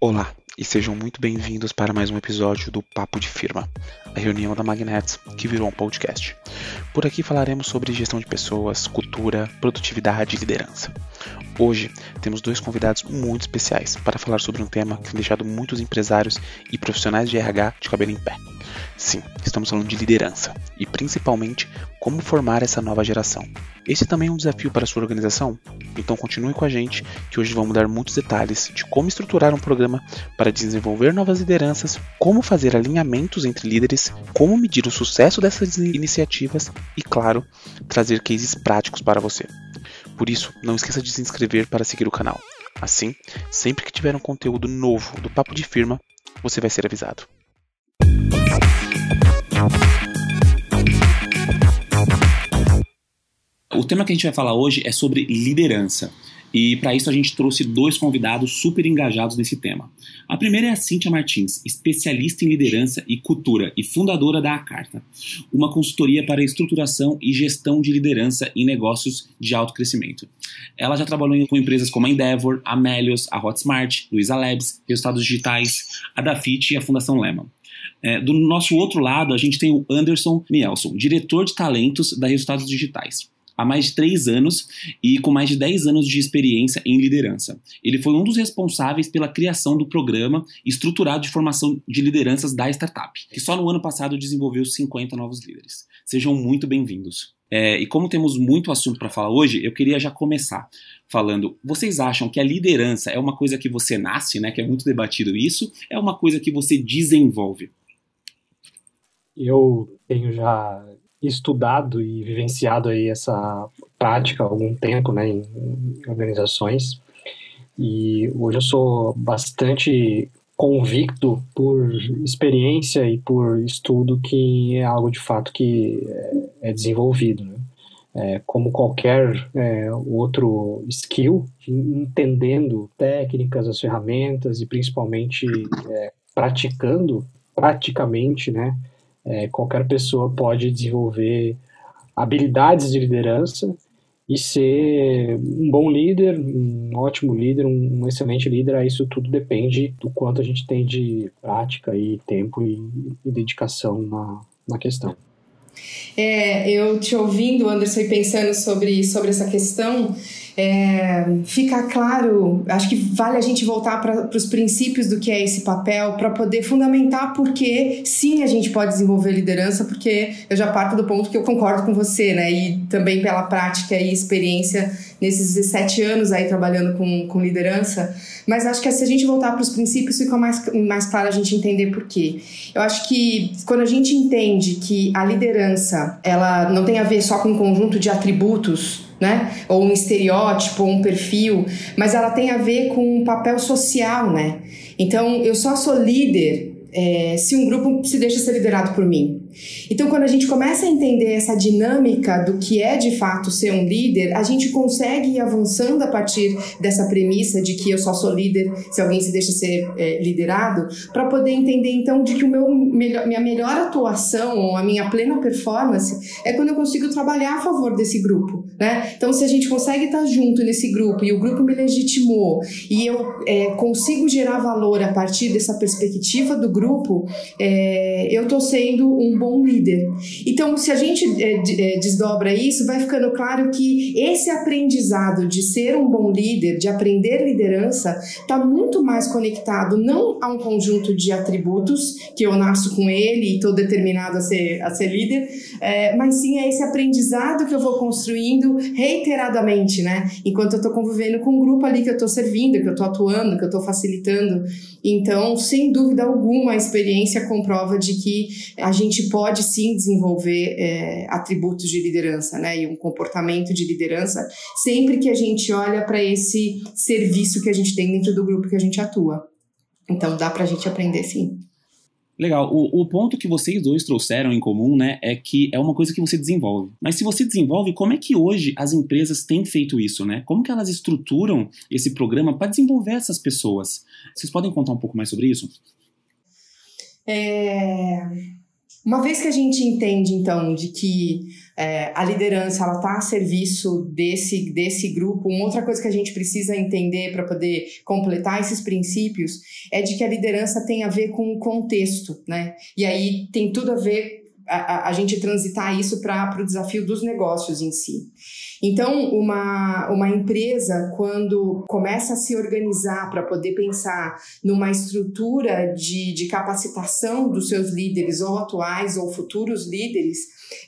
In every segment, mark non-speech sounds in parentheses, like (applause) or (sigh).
Olá e sejam muito bem-vindos para mais um episódio do Papo de Firma, a reunião da Magnets que virou um podcast. Por aqui falaremos sobre gestão de pessoas, cultura, produtividade e liderança. Hoje temos dois convidados muito especiais para falar sobre um tema que tem deixado muitos empresários e profissionais de RH de cabelo em pé. Sim, estamos falando de liderança e principalmente como formar essa nova geração. Esse também é um desafio para a sua organização? Então continue com a gente que hoje vamos dar muitos detalhes de como estruturar um programa para desenvolver novas lideranças, como fazer alinhamentos entre líderes, como medir o sucesso dessas iniciativas e, claro, trazer cases práticos para você. Por isso, não esqueça de se inscrever para seguir o canal. Assim, sempre que tiver um conteúdo novo do Papo de Firma, você vai ser avisado. O tema que a gente vai falar hoje é sobre liderança. E para isso a gente trouxe dois convidados super engajados nesse tema. A primeira é a Cíntia Martins, especialista em liderança e cultura e fundadora da Acarta, uma consultoria para estruturação e gestão de liderança em negócios de alto crescimento. Ela já trabalhou com empresas como a Endeavor, a Melios, a Hotsmart, Luiza Labs, Resultados Digitais, a Dafit e a Fundação Lehman. É, do nosso outro lado, a gente tem o Anderson Nielsen, diretor de talentos da Resultados Digitais há mais de três anos e com mais de 10 anos de experiência em liderança. Ele foi um dos responsáveis pela criação do programa estruturado de formação de lideranças da startup, que só no ano passado desenvolveu 50 novos líderes. Sejam muito bem-vindos. É, e como temos muito assunto para falar hoje, eu queria já começar falando: vocês acham que a liderança é uma coisa que você nasce, né? Que é muito debatido isso? É uma coisa que você desenvolve? Eu tenho já estudado e vivenciado aí essa prática há algum tempo, né, em, organizações. E hoje eu sou bastante convicto por experiência e por estudo que é algo de fato que é, é desenvolvido. Né? É, como qualquer é, outro skill, entendendo técnicas, as ferramentas e principalmente é, praticando praticamente, né, é, qualquer pessoa pode desenvolver habilidades de liderança e ser um bom líder, um ótimo líder, um, um excelente líder. Isso tudo depende do quanto a gente tem de prática e tempo e, e dedicação na, na questão. É, eu te ouvindo, Anderson, e pensando sobre, sobre essa questão, é, fica claro, acho que vale a gente voltar para os princípios do que é esse papel para poder fundamentar porque sim a gente pode desenvolver liderança, porque eu já parto do ponto que eu concordo com você, né? E também pela prática e experiência nesses 17 anos aí trabalhando com, com liderança. Mas acho que se a gente voltar para os princípios, fica mais, mais claro a gente entender por quê. Eu acho que quando a gente entende que a liderança ela não tem a ver só com um conjunto de atributos né? Ou um estereótipo, ou um perfil, mas ela tem a ver com um papel social, né? Então, eu só sou líder é, se um grupo se deixa ser liderado por mim. Então, quando a gente começa a entender essa dinâmica do que é de fato ser um líder, a gente consegue ir avançando a partir dessa premissa de que eu só sou líder se alguém se deixa ser é, liderado, para poder entender então de que o meu melhor, minha melhor atuação ou a minha plena performance é quando eu consigo trabalhar a favor desse grupo, né? Então, se a gente consegue estar junto nesse grupo e o grupo me legitimou e eu é, consigo gerar valor a partir dessa perspectiva do grupo, é, eu estou sendo um bom líder. Então, se a gente é, é, desdobra isso, vai ficando claro que esse aprendizado de ser um bom líder, de aprender liderança, está muito mais conectado não a um conjunto de atributos que eu nasço com ele e estou determinado a ser, a ser líder, é, mas sim a esse aprendizado que eu vou construindo reiteradamente, né? Enquanto eu estou convivendo com um grupo ali que eu estou servindo, que eu estou atuando, que eu estou facilitando. Então, sem dúvida alguma, a experiência comprova de que a gente pode sim desenvolver é, atributos de liderança, né? E um comportamento de liderança sempre que a gente olha para esse serviço que a gente tem dentro do grupo que a gente atua. Então, dá para a gente aprender sim. Legal. O, o, ponto que vocês dois trouxeram em comum, né, é que é uma coisa que você desenvolve. Mas se você desenvolve, como é que hoje as empresas têm feito isso, né? Como que elas estruturam esse programa para desenvolver essas pessoas? Vocês podem contar um pouco mais sobre isso? É... Uma vez que a gente entende, então, de que é, a liderança ela está a serviço desse, desse grupo, uma outra coisa que a gente precisa entender para poder completar esses princípios é de que a liderança tem a ver com o contexto, né? E aí tem tudo a ver a, a gente transitar isso para o desafio dos negócios em si. Então, uma, uma empresa, quando começa a se organizar para poder pensar numa estrutura de, de capacitação dos seus líderes, ou atuais ou futuros líderes,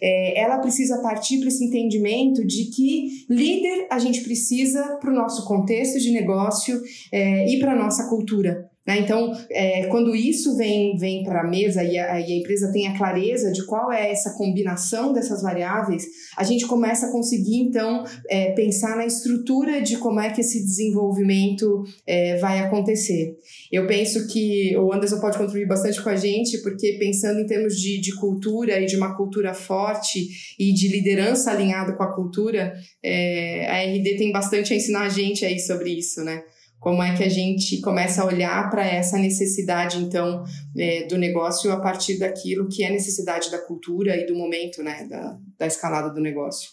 é, ela precisa partir para esse entendimento de que líder a gente precisa para o nosso contexto de negócio é, e para a nossa cultura. Né? Então, é, quando isso vem, vem para a mesa e a, empresa tem a clareza de qual é essa combinação dessas variáveis, a gente começa a conseguir, então, é, pensar na estrutura de como é que esse desenvolvimento é, vai acontecer. Eu penso que o Anderson pode contribuir bastante com a gente, porque pensando em termos de, de cultura e de uma cultura forte e de liderança alinhada com a cultura, é, a RD tem bastante a ensinar a gente aí sobre isso, né? Como é que a gente começa a olhar para essa necessidade, então, é, do negócio a partir daquilo que é necessidade da cultura e do momento, né, da, da escalada do negócio?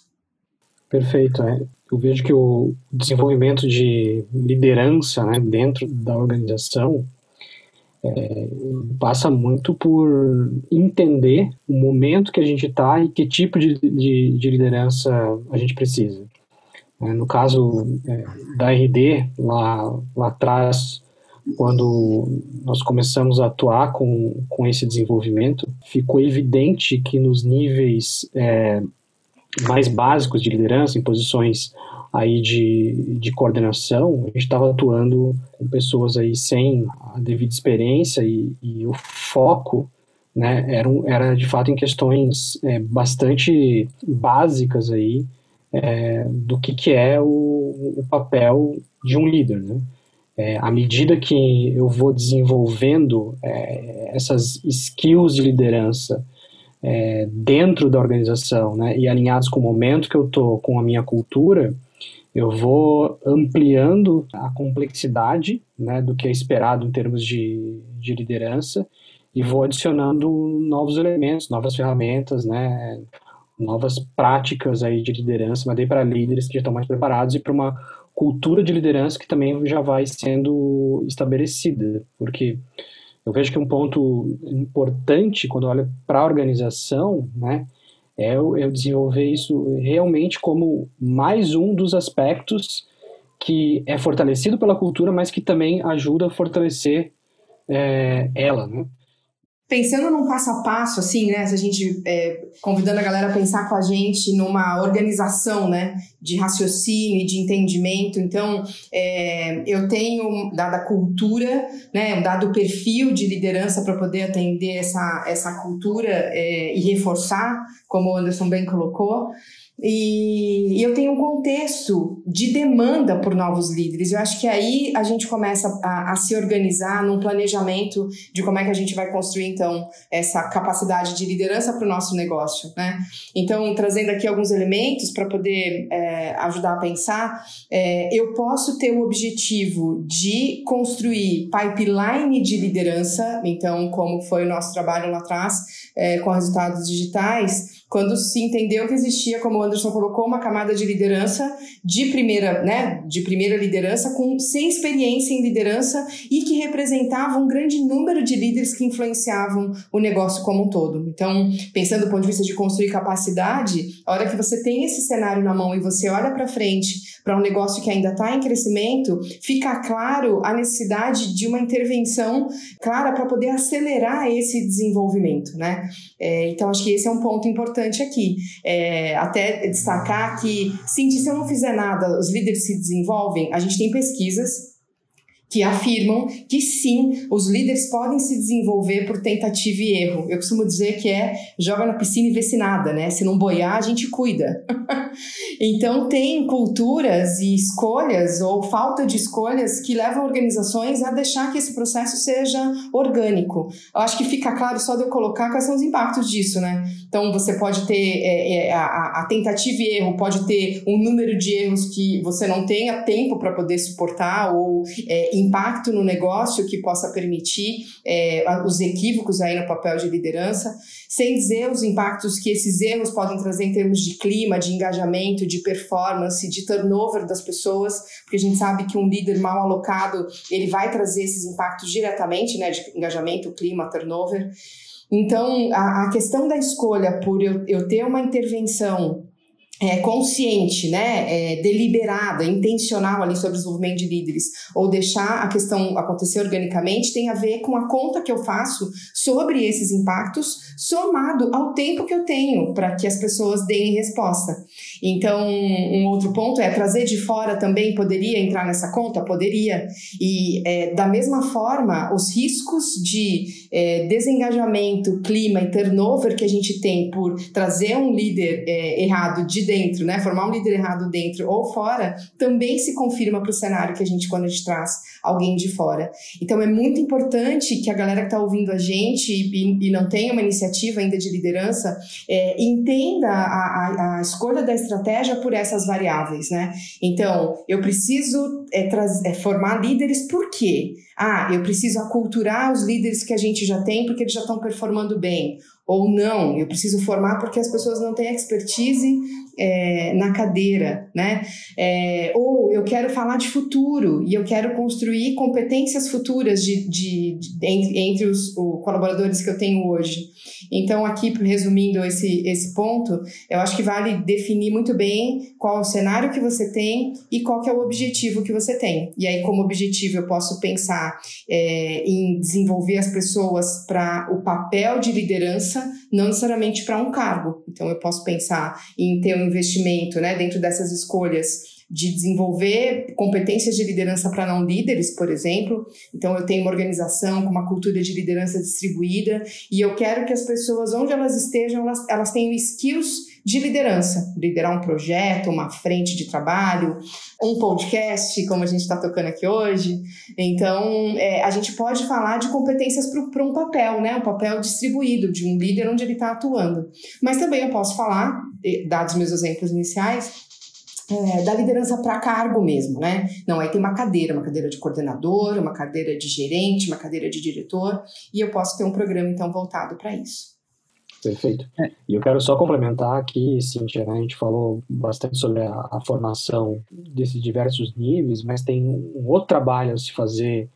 Perfeito. É. Eu vejo que o desenvolvimento de liderança né, dentro da organização é, passa muito por entender o momento que a gente está e que tipo de, de, de liderança a gente precisa. É, no caso é, da RD, lá, lá atrás, quando nós começamos a atuar com, com esse desenvolvimento, ficou evidente que nos níveis é, mais básicos de liderança, em posições aí de, de coordenação, a gente estava atuando com pessoas aí sem a devida experiência e, e o foco né, era, era de fato em questões é, bastante básicas aí é, do que, que é o, o, papel de um líder. Né? É, à medida que eu vou desenvolvendo é, essas skills de liderança é, dentro da organização né, e alinhados com o momento que eu estou, com a minha cultura, eu vou ampliando a complexidade né, do que é esperado em termos de, de liderança e vou adicionando novos elementos, novas ferramentas, né, novas práticas aí de liderança, mas daí para líderes que já estão mais preparados e para uma cultura de liderança que também já vai sendo estabelecida, porque eu vejo que um ponto importante quando olha para a organização, né, é eu, desenvolver isso realmente como mais um dos aspectos que é fortalecido pela cultura, mas que também ajuda a fortalecer é, ela, né? Pensando num passo a passo, assim, né? Se a gente é, convidando a galera a pensar com a gente numa organização, né? De raciocínio e de entendimento. Então, é, eu tenho, dada a cultura, né? Um dado perfil de liderança para poder atender essa, essa cultura é, e reforçar, como o Anderson bem colocou. E, eu tenho um contexto de demanda por novos líderes. Eu acho que aí a gente começa a, a, se organizar num planejamento de como é que a gente vai construir, então, essa capacidade de liderança para o nosso negócio, né? Então, trazendo aqui alguns elementos para poder é, ajudar a pensar, é, eu posso ter o objetivo de construir pipeline de liderança, então, como foi o nosso trabalho lá atrás, é, com resultados digitais, quando se entendeu que existia, como o Anderson colocou, uma camada de liderança de primeira, né, de primeira liderança com sem experiência em liderança e que representava um grande número de líderes que influenciavam o negócio como um todo. Então, pensando do ponto de vista de construir capacidade, a hora que você tem esse cenário na mão e você olha para frente para um negócio que ainda está em crescimento, fica claro a necessidade de uma intervenção clara para poder acelerar esse desenvolvimento, né? É, então, acho que esse é um ponto importante aqui. É, até destacar que, sim, se eu não fizer nada, os líderes se desenvolvem. A gente tem pesquisas que afirmam que sim, os líderes podem se desenvolver por tentativa e erro. Eu costumo dizer que é joga na piscina e vê se nada, né? Se não boiar, a gente cuida. (laughs) então tem culturas e escolhas ou falta de escolhas que levam organizações a deixar que esse processo seja orgânico. Eu acho que fica claro só de eu colocar quais são os impactos disso, né? Então você pode ter é, é, a, a tentativa e erro, pode ter um número de erros que você não tenha tempo para poder suportar ou é, impacto no negócio que possa permitir é, os equívocos aí no papel de liderança, sem dizer os impactos que esses erros podem trazer em termos de clima, de engajamento, de performance, de turnover das pessoas, porque a gente sabe que um líder mal alocado ele vai trazer esses impactos diretamente, né, de engajamento, clima, turnover. Então, a, a questão da escolha por eu, eu ter uma intervenção é, consciente, né, é, deliberada, intencional ali sobre o desenvolvimento de líderes, ou deixar a questão acontecer organicamente, tem a ver com a conta que eu faço sobre esses impactos, somado ao tempo que eu tenho para que as pessoas deem resposta. Então, um outro ponto é trazer de fora também poderia entrar nessa conta? Poderia. E é, da mesma forma, os riscos de é, desengajamento, clima e turnover que a gente tem por trazer um líder é, errado de dentro, né, formar um líder errado dentro ou fora, também se confirma para o cenário que a gente, quando a gente traz alguém de fora. Então, é muito importante que a galera que está ouvindo a gente e, e, não tem uma iniciativa ainda de liderança é, entenda a, a, a, escolha da estratégia por essas variáveis, né? Então, eu preciso é, é, formar líderes por quê? Ah, eu preciso aculturar os líderes que a gente já tem porque eles já estão performando bem ou não, eu preciso formar porque as pessoas não têm expertise é, na cadeira, né? É, ou eu quero falar de futuro e eu quero construir competências futuras de, de, de entre, entre os, colaboradores que eu tenho hoje. Então, aqui, resumindo esse, esse ponto, eu acho que vale definir muito bem qual é o cenário que você tem e qual que é o objetivo que você tem. E aí, como objetivo, eu posso pensar é, em desenvolver as pessoas para o papel de liderança, não necessariamente para um cargo. Então, eu posso pensar em ter um investimento né, dentro dessas escolhas de desenvolver competências de liderança para não líderes, por exemplo. Então, eu tenho uma organização com uma cultura de liderança distribuída e eu quero que as pessoas, onde elas estejam, elas, elas tenham skills de liderança, liderar um projeto, uma frente de trabalho, um podcast, como a gente está tocando aqui hoje. Então, é, a gente pode falar de competências para um papel, né? Um papel distribuído de um líder onde ele está atuando. Mas também eu posso falar, dados meus exemplos iniciais, é, da liderança para cargo mesmo, né? Não, aí tem uma cadeira, uma cadeira de coordenador, uma cadeira de gerente, uma cadeira de diretor, e eu posso ter um programa então voltado para isso. Perfeito. É. E eu quero só complementar aqui, Cintia, né? a gente falou bastante sobre a, a, formação desses diversos níveis, mas tem um outro trabalho a se fazer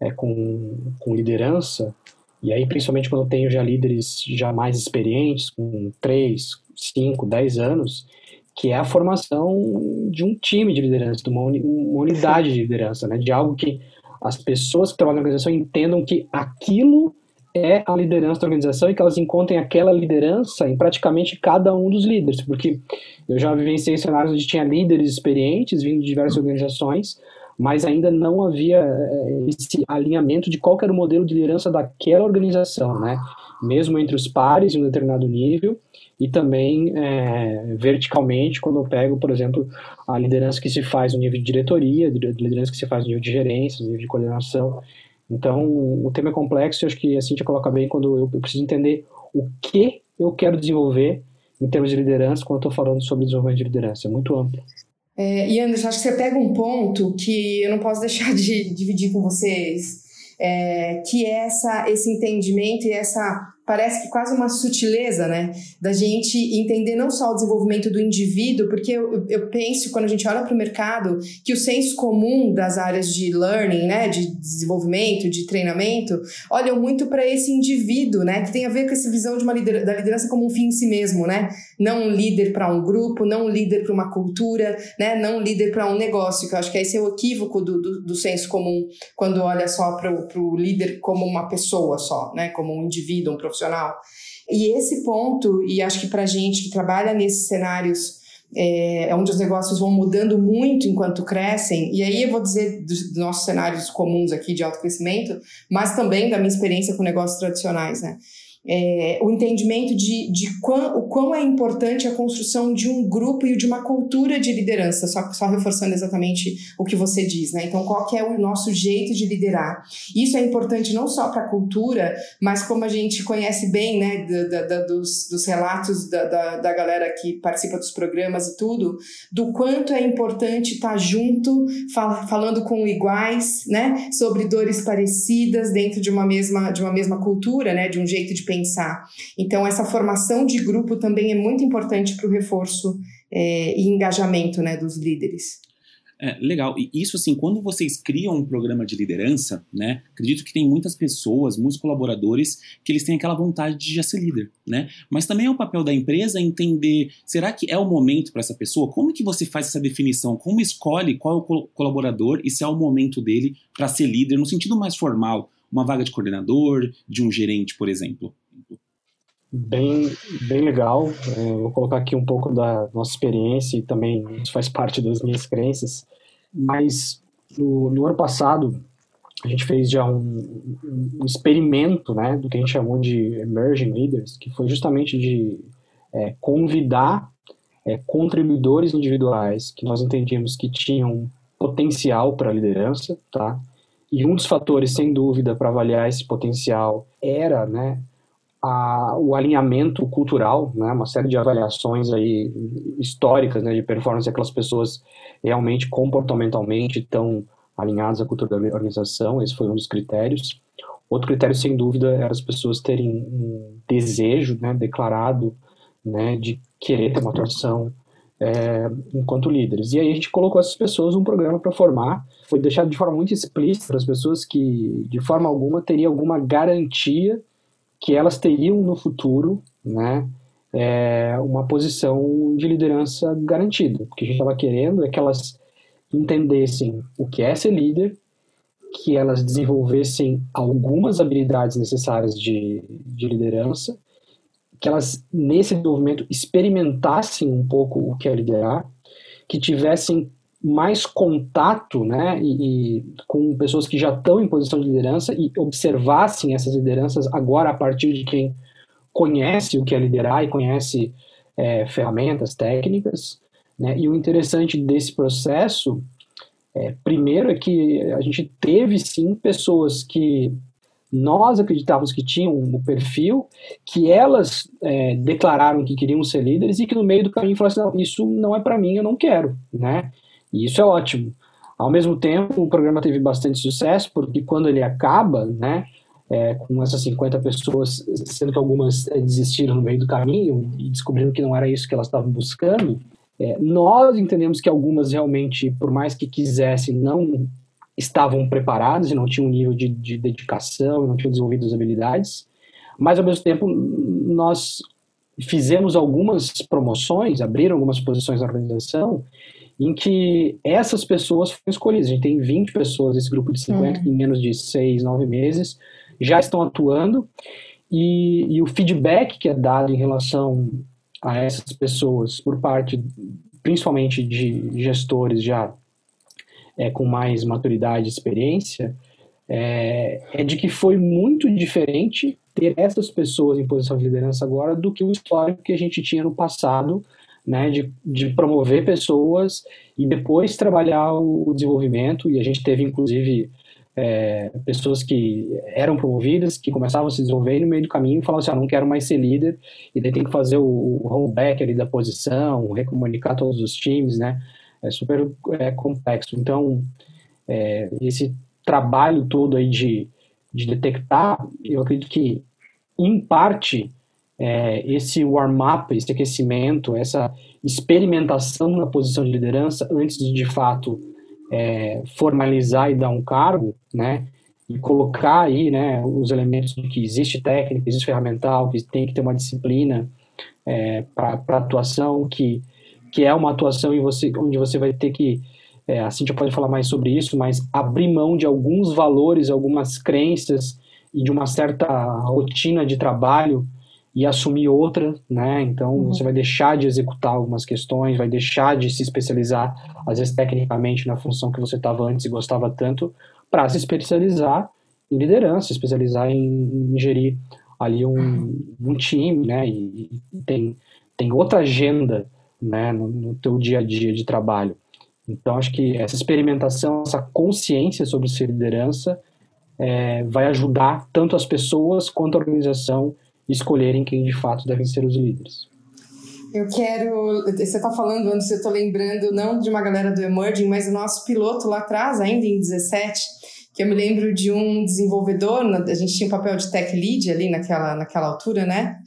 é, com, com liderança, e aí principalmente quando eu tenho já líderes já mais experientes, com 3, 5, 10 anos, que é a formação de um time de liderança, de uma, uma unidade de liderança, né? de algo que as pessoas que trabalham na organização entendam que aquilo é a liderança da organização e que elas encontrem aquela liderança em praticamente cada um dos líderes, porque eu já vivenciei cenários onde tinha líderes experientes vindo de diversas organizações, mas ainda não havia eh, esse alinhamento de qual era o modelo de liderança daquela organização, né? Mesmo entre os pares em um determinado nível e também é, verticalmente, quando eu pego, por exemplo, a liderança que se faz no nível de diretoria, a liderança que se faz no nível de gerência, no nível de coordenação. Então, o tema é complexo e acho que a Cintia coloca bem quando eu preciso entender o que eu quero desenvolver em termos de liderança quando estou falando sobre desenvolvimento de liderança. É muito amplo. É, e Anderson, acho que você pega um ponto que eu não posso (laughs) deixar de dividir com vocês, é, que é essa, esse entendimento e essa parece que quase uma sutileza, né? Da gente entender não só o desenvolvimento do indivíduo, porque eu, eu penso, quando a gente olha para o mercado, que o senso comum das áreas de learning, né? De desenvolvimento, de treinamento, olham muito para esse indivíduo, né? Que tem a ver com essa visão de uma liderança, da liderança como um fim em si mesmo, né? Não um líder para um grupo, não um líder para uma cultura, né? Não um líder para um negócio, que eu acho que esse é o equívoco do, do, do senso comum quando olha só para o líder como uma pessoa só, né? Como um indivíduo, um profissional profissional. E esse ponto, e acho que para gente que trabalha nesses cenários é, é, onde os negócios vão mudando muito enquanto crescem, e aí eu vou dizer dos, dos nossos cenários comuns aqui de alto crescimento, mas também da minha experiência com negócios tradicionais, né? É, o entendimento de, de quão, o quão é importante a construção de um grupo e de uma cultura de liderança, só, só reforçando exatamente o que você diz, né? Então, qual que é o nosso jeito de liderar? Isso é importante não só para a cultura, mas como a gente conhece bem, né, da, da, dos, dos relatos da, da, da galera que participa dos programas e tudo, do quanto é importante estar tá junto, fal, falando com iguais, né, sobre dores parecidas dentro de uma mesma, de uma mesma cultura, né, de um jeito de pensar pensar. Então, essa formação de grupo também é muito importante para o reforço é, e engajamento né, dos líderes. É, legal. E isso, assim, quando vocês criam um programa de liderança, né? Acredito que tem muitas pessoas, muitos colaboradores, que eles têm aquela vontade de já ser líder, né? Mas também é o papel da empresa entender, será que é o momento para essa pessoa? Como que você faz essa definição? Como escolhe qual é o colaborador e se é o momento dele para ser líder, no sentido mais formal? Uma vaga de coordenador, de um gerente, por exemplo? Bem, bem legal. É, vou colocar aqui um pouco da nossa experiência e também isso faz parte das minhas crenças. Mas no, no ano passado, a gente fez já um, um, experimento né, do que a gente chamou de Emerging Leaders, que foi justamente de é, convidar é, contribuidores individuais que nós entendíamos que tinham potencial para liderança, tá? E um dos fatores, sem dúvida, para avaliar esse potencial era, né, a, o alinhamento cultural, né, uma série de avaliações aí históricas né, de performance, aquelas pessoas realmente comportamentalmente estão alinhadas à cultura da organização, esse foi um dos critérios. Outro critério, sem dúvida, era as pessoas terem um desejo né, declarado né, de querer ter uma atuação é, enquanto líderes. E aí a gente colocou essas pessoas num programa para formar. Foi deixado de forma muito explícita para as pessoas que, de forma alguma, teria alguma garantia que elas teriam no futuro, né, é, uma posição de liderança garantida. O que a gente estava querendo é que elas entendessem o que é ser líder, que elas desenvolvessem algumas habilidades necessárias de, de liderança, que elas, nesse desenvolvimento, experimentassem um pouco o que é liderar, que tivessem mais contato né, e, e, com pessoas que já estão em posição de liderança e observassem essas lideranças agora a partir de quem conhece o que é liderar e conhece é, ferramentas, técnicas. Né? E o interessante desse processo, é, primeiro, é que a gente teve sim pessoas que nós acreditávamos que tinham o perfil, que elas é, declararam que queriam ser líderes e que no meio do caminho falaram assim, não, isso não é para mim, eu não quero, né? E isso é ótimo. Ao mesmo tempo, o programa teve bastante sucesso, porque quando ele acaba, né, é, com essas 50 pessoas, sendo que algumas é, desistiram no meio do caminho e descobriram que não era isso que elas estavam buscando, é, nós entendemos que algumas realmente, por mais que quisessem, não estavam preparadas e não tinham nível de, de dedicação, não tinham desenvolvido as habilidades, mas ao mesmo tempo nós fizemos algumas promoções, abriram algumas posições na organização em que essas pessoas foram escolhidas. A gente tem 20 pessoas desse grupo de 50 uhum. que em menos de 6, 9 meses já estão atuando e, e, o feedback que é dado em relação a essas pessoas por parte principalmente de gestores já é, com mais maturidade e experiência é, é de que foi muito diferente ter essas pessoas em posição de liderança agora do que o histórico que a gente tinha no passado né, de, de promover pessoas e depois trabalhar o, desenvolvimento. E a gente teve, inclusive, é, pessoas que eram promovidas, que começavam a se desenvolver e no meio do caminho falavam assim, ah, não quero mais ser líder, e daí tem que fazer o, o rollback ali da posição, recomunicar todos os times, né? É super é, complexo. Então, é, esse trabalho todo aí de, de detectar, eu acredito que, em parte, é, esse warm-up, esse aquecimento, essa experimentação na posição de liderança antes de, de fato, é, formalizar e dar um cargo, né? E colocar aí, né, os elementos de que existe técnica, existe ferramental, que tem que ter uma disciplina é, para atuação, que, que é uma atuação em você, onde você vai ter que, é, a Cintia pode falar mais sobre isso, mas abrir mão de alguns valores, algumas crenças e de uma certa rotina de trabalho e assumir outra, né? Então uhum. você vai deixar de executar algumas questões, vai deixar de se especializar, às vezes tecnicamente, na função que você estava antes e gostava tanto, para se especializar em liderança, especializar em, em gerir ali um, um time, né? E, e, tem, tem outra agenda, né? No, no teu dia a dia de trabalho. Então, acho que essa experimentação, essa consciência sobre ser liderança é, vai ajudar tanto as pessoas quanto a organização escolherem quem de fato devem ser os líderes. Eu quero. Você está falando antes, eu estou lembrando não de uma galera do Emerging, mas o nosso piloto lá atrás, ainda em 17, que eu me lembro de um desenvolvedor, a gente tinha um papel de tech lead ali naquela, naquela altura, né?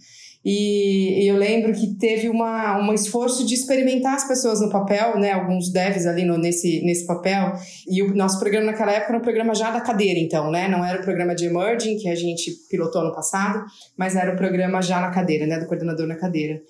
E, eu lembro que teve uma, um esforço de experimentar as pessoas no papel, né? Alguns devs ali no, nesse, nesse papel. E o nosso programa naquela época era um programa já da cadeira, então, né? Não era o programa de emerging que a gente pilotou no passado, mas era o programa já na cadeira, né? Do coordenador na cadeira.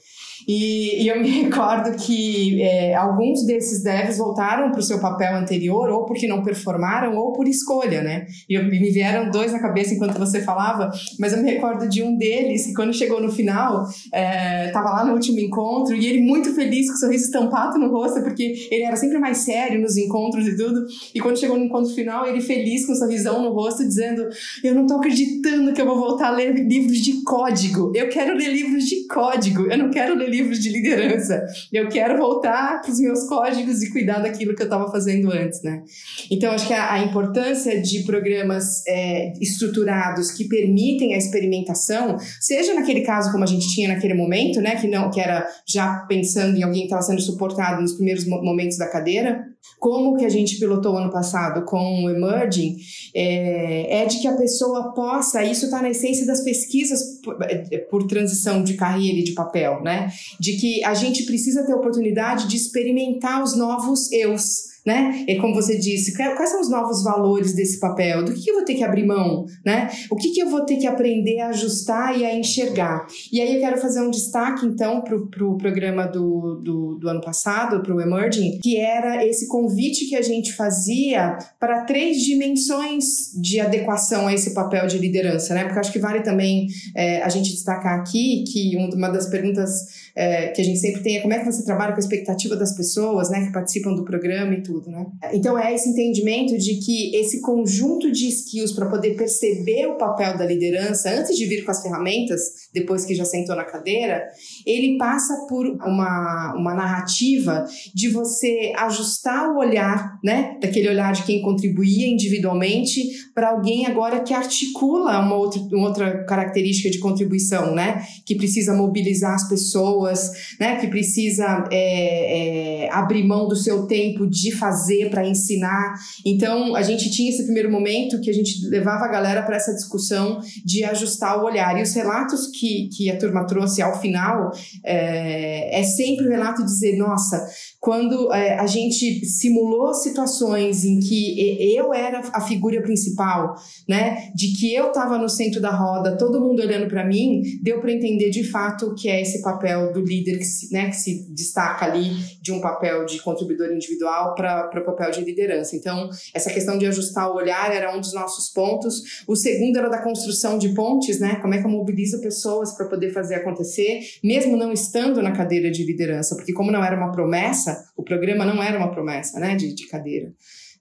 E, e, eu me (laughs) recordo que é, alguns desses devs voltaram para o seu papel anterior, ou porque não performaram, ou por escolha, né? E eu, me vieram dois na cabeça enquanto você falava, mas eu me recordo de um deles que, quando chegou no final, estava é, lá no último encontro, e ele muito feliz, com o sorriso estampado no rosto, porque ele era sempre mais sério nos encontros e tudo. E quando chegou no encontro final, ele feliz, com um sorrisão no rosto, dizendo: Eu não estou acreditando que eu vou voltar a ler livros de código. Eu quero ler livros de código, eu não quero ler livros de liderança. Eu quero voltar para os meus códigos e cuidar daquilo que eu estava fazendo antes, né? Então, acho que a, a importância de programas é, estruturados que permitem a experimentação, seja naquele caso como a gente tinha naquele momento, né, que não que era já pensando em alguém que estava sendo suportado nos primeiros momentos da cadeira, como que a gente pilotou ano passado com o Emerging, é, é de que a pessoa possa, isso está na essência das pesquisas por, é, por, transição de carreira e de papel, né? De que a gente precisa ter oportunidade de experimentar os novos eus né? E como você disse, quais são os novos valores desse papel? Do que, eu vou ter que abrir mão, né? O que, que eu vou ter que aprender a ajustar e a enxergar? E aí eu quero fazer um destaque, então, para o pro programa do, do, do ano passado, para o Emerging, que era esse convite que a gente fazia para três dimensões de adequação a esse papel de liderança, né? Porque acho que vale também é, a gente destacar aqui que uma das perguntas é, que a gente sempre tem é como é que você trabalha com a expectativa das pessoas, né, que participam do programa e tudo, né? Então é esse entendimento de que esse conjunto de skills para poder perceber o papel da liderança antes de vir com as ferramentas, depois que já sentou na cadeira, ele passa por uma, uma narrativa de você ajustar o olhar, né, daquele olhar de quem contribuía individualmente para alguém agora que articula uma outra, uma outra característica de contribuição, né, que precisa mobilizar as pessoas pessoas, né, que precisa é, é, abrir mão do seu tempo de fazer para ensinar. Então, a gente tinha esse primeiro momento que a gente levava a galera para essa discussão de ajustar o olhar. E os relatos que, que a turma trouxe ao final é, é sempre o relato de dizer: nossa, quando é, a gente simulou situações em que eu era a figura principal, né, de que eu estava no centro da roda, todo mundo olhando para mim, deu para entender de fato que é esse papel do líder que se, né, que se destaca ali de um papel de contribuidor individual para o papel de liderança. Então, essa questão de ajustar o olhar era um dos nossos pontos. O segundo era da construção de pontes, né? Como é que eu mobilizo pessoas para poder fazer acontecer, mesmo não estando na cadeira de liderança, porque como não era uma promessa, o programa não era uma promessa, né, de, de cadeira.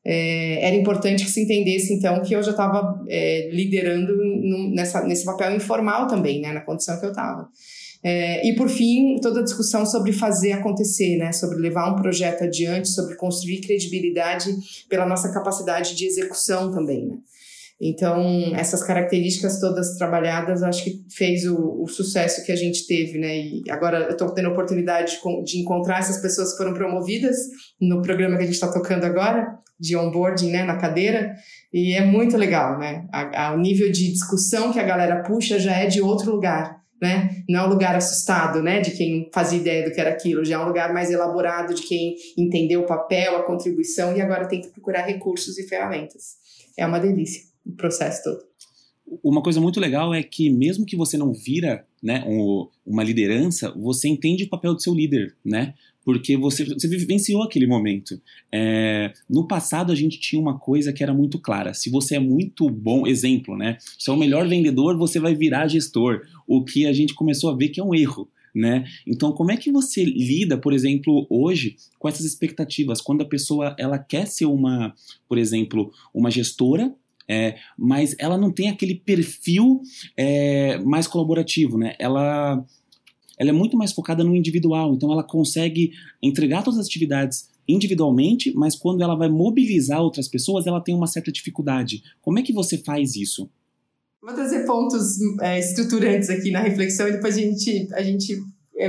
É, era importante que se entendesse, então, que eu já estava é, liderando nessa, nesse papel informal também, né, na condição que eu estava. É, e por fim, toda a discussão sobre fazer acontecer, né? sobre levar um projeto adiante, sobre construir credibilidade pela nossa capacidade de execução também. Né? Então, essas características todas trabalhadas, acho que fez o, o sucesso que a gente teve, né? E agora eu estou tendo a oportunidade de, de, encontrar essas pessoas que foram promovidas no programa que a gente está tocando agora, de onboarding, né, na cadeira, e é muito legal, né? A, a, o nível de discussão que a galera puxa já é de outro lugar né? Não é um lugar assustado, né, de quem fazia ideia do que era aquilo, já é um lugar mais elaborado de quem entendeu o papel, a contribuição e agora tem que procurar recursos e ferramentas. É uma delícia o processo todo. Uma coisa muito legal é que mesmo que você não vira, né, um, uma liderança, você entende o papel do seu líder, né? porque você, você vivenciou aquele momento. É, no passado, a gente tinha uma coisa que era muito clara. Se você é muito bom, exemplo, né? Se é o melhor vendedor, você vai virar gestor. O que a gente começou a ver que é um erro. Né? Então, como é que você lida, por exemplo, hoje com essas expectativas? Quando a pessoa ela quer ser uma, por exemplo, uma gestora, é, mas ela não tem aquele perfil é, mais colaborativo, né? Ela, ela é muito mais focada no individual, então ela consegue entregar todas as atividades individualmente, mas quando ela vai mobilizar outras pessoas, ela tem uma certa dificuldade. Como é que você faz isso? Vou trazer pontos é, estruturantes aqui na reflexão e depois a gente, a gente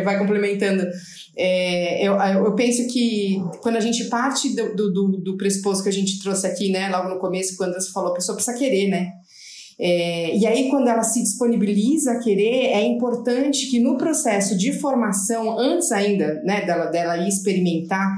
vai complementando. É, eu, eu penso que quando a gente parte do, do, do pressuposto que a gente trouxe aqui, né, logo no começo, quando você falou, a pessoa precisa querer, né? É, e aí, quando ela se disponibiliza a querer, é importante que no processo de formação, antes ainda né, dela, dela experimentar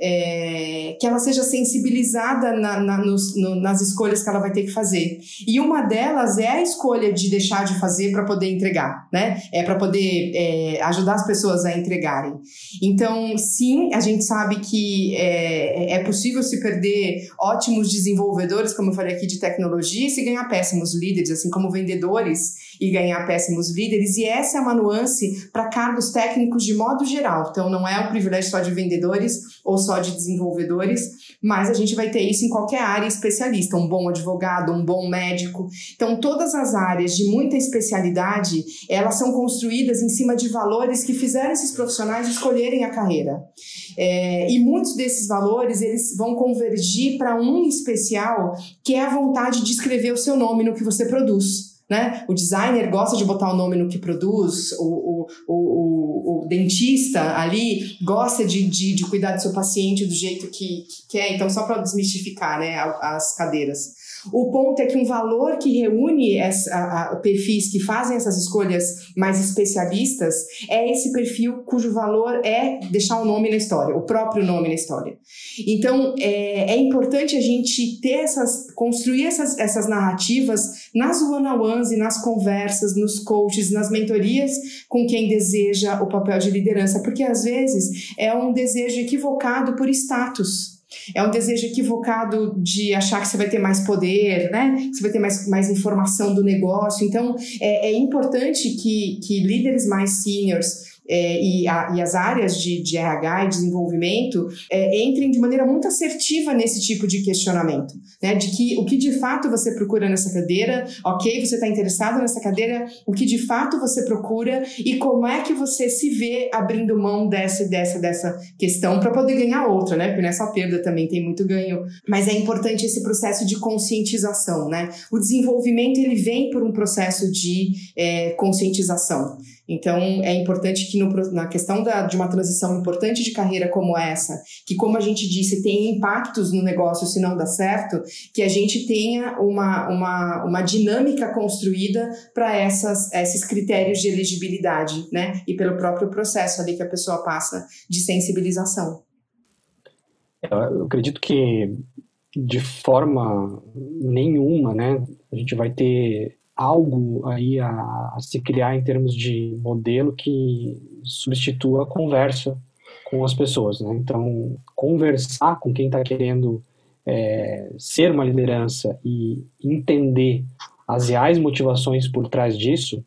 é, que ela seja sensibilizada na, na, nos, no, nas escolhas que ela vai ter que fazer. E uma delas é a escolha de deixar de fazer para poder entregar, né? É para poder é, ajudar as pessoas a entregarem. Então, sim, a gente sabe que é, é possível se perder ótimos desenvolvedores, como eu falei aqui, de tecnologia, e se ganhar péssimos líderes, assim como vendedores e ganhar péssimos líderes. E essa é uma nuance para cargos técnicos de modo geral. Então, não é um privilégio só de vendedores ou só de desenvolvedores, mas a gente vai ter isso em qualquer área especialista, um bom advogado, um bom médico. Então, todas as áreas de muita especialidade, elas são construídas em cima de valores que fizeram esses profissionais escolherem a carreira. É, e muitos desses valores, eles vão convergir para um especial, que é a vontade de escrever o seu nome no que você produz. Né? O designer gosta de botar o nome no que produz, o, o, o, o dentista ali gosta de, de, de, cuidar do seu paciente do jeito que, que quer, então só para desmistificar né, as cadeiras. O ponto é que um valor que reúne essa, a, a, perfis que fazem essas escolhas mais especialistas é esse perfil cujo valor é deixar o nome na história, o próprio nome na história. Então, é, é importante a gente ter essas, construir essas, essas narrativas nas one-on-ones e nas conversas, nos coaches, nas mentorias com quem deseja o papel de liderança, porque às vezes é um desejo equivocado por status. É um desejo equivocado de achar que você vai ter mais poder, né? Que você vai ter mais, mais informação do negócio. Então, é, é importante que, que líderes mais seniors é, e, a, e, as áreas de, de, RH e desenvolvimento é, entrem de maneira muito assertiva nesse tipo de questionamento, né? De que o que de fato você procura nessa cadeira, ok, você está interessado nessa cadeira, o que de fato você procura e como é que você se vê abrindo mão dessa, dessa, dessa questão para poder ganhar outra, né? Porque nessa perda também tem muito ganho, mas é importante esse processo de conscientização, né? O desenvolvimento ele vem por um processo de é, conscientização. Então, é importante que no, na questão da, de uma transição importante de carreira como essa, que, como a gente disse, tem impactos no negócio se não dá certo, que a gente tenha uma, uma, uma dinâmica construída para esses critérios de elegibilidade, né? E pelo próprio processo ali que a pessoa passa de sensibilização. Eu acredito que de forma nenhuma, né, a gente vai ter algo aí a, a, se criar em termos de modelo que substitua a conversa com as pessoas, né? Então, conversar com quem está querendo é, ser uma liderança e entender as reais motivações por trás disso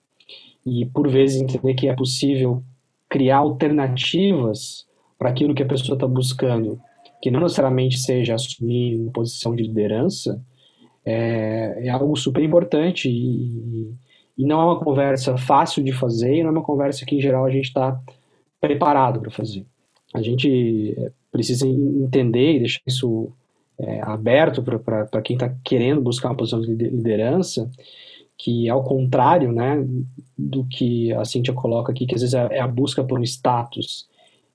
e, por vezes, entender que é possível criar alternativas para aquilo que a pessoa está buscando, que não necessariamente seja assumir uma posição de liderança, é, é algo super importante e, e, não é uma conversa fácil de fazer e não é uma conversa que, em geral, a gente está preparado para fazer. A gente é, precisa entender e deixar isso é, aberto para quem está querendo buscar uma posição de liderança, que ao contrário né, do que a Cintia coloca aqui, que às vezes é, é a busca por um status,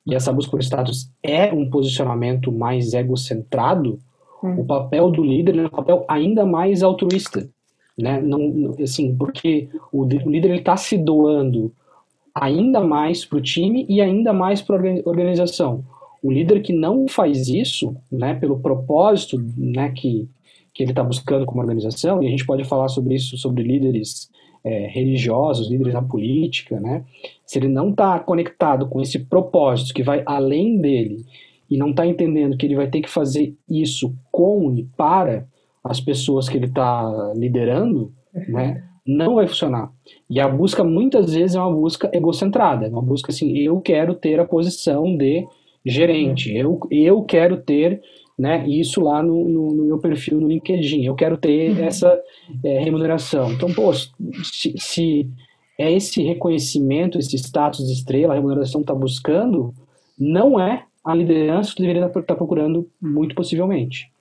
e essa busca por status é um posicionamento mais egocentrado, Hum. O papel do líder é um papel ainda mais altruísta, né? Não, assim, porque o, o líder está se doando ainda mais para o time e ainda mais para a organização. O líder que não faz isso, né, pelo propósito, né, que que ele está buscando como organização, e a gente pode falar sobre isso, sobre líderes é, religiosos, líderes na política, né? Se ele não está conectado com esse propósito que vai além dele e não está entendendo que ele vai ter que fazer isso com e para as pessoas que ele está liderando, né, não vai funcionar. E a busca muitas vezes é uma busca egocentrada, é uma busca assim, eu quero ter a posição de gerente, eu, eu quero ter né, isso lá no, no, no meu perfil no LinkedIn. Eu quero ter uhum. essa é, remuneração. Então, pô, se, se, é esse reconhecimento, esse status de estrela, a remuneração está buscando, não é a liderança que deveria estar procurando, muito possivelmente.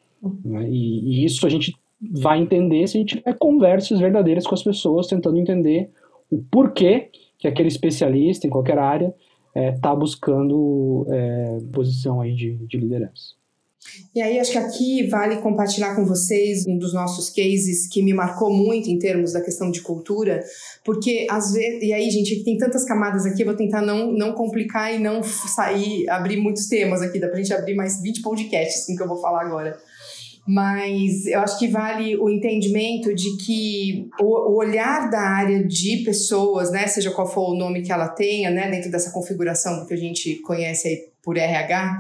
Né? E, e, isso a gente vai entender se a gente tiver conversas verdadeiras com as pessoas, tentando entender o porquê que aquele especialista em qualquer área está é, tá buscando é, posição aí de, de liderança. E aí, acho que aqui vale compartilhar com vocês um dos nossos cases que me marcou muito em termos da questão de cultura, porque às vezes, e aí, gente, tem tantas camadas aqui, eu vou tentar não, não complicar e não sair, abrir muitos temas aqui, dá pra gente abrir mais 20 podcasts com que eu vou falar agora. Mas eu acho que vale o entendimento de que o, o, olhar da área de pessoas, né, seja qual for o nome que ela tenha, né, dentro dessa configuração que a gente conhece aí por RH,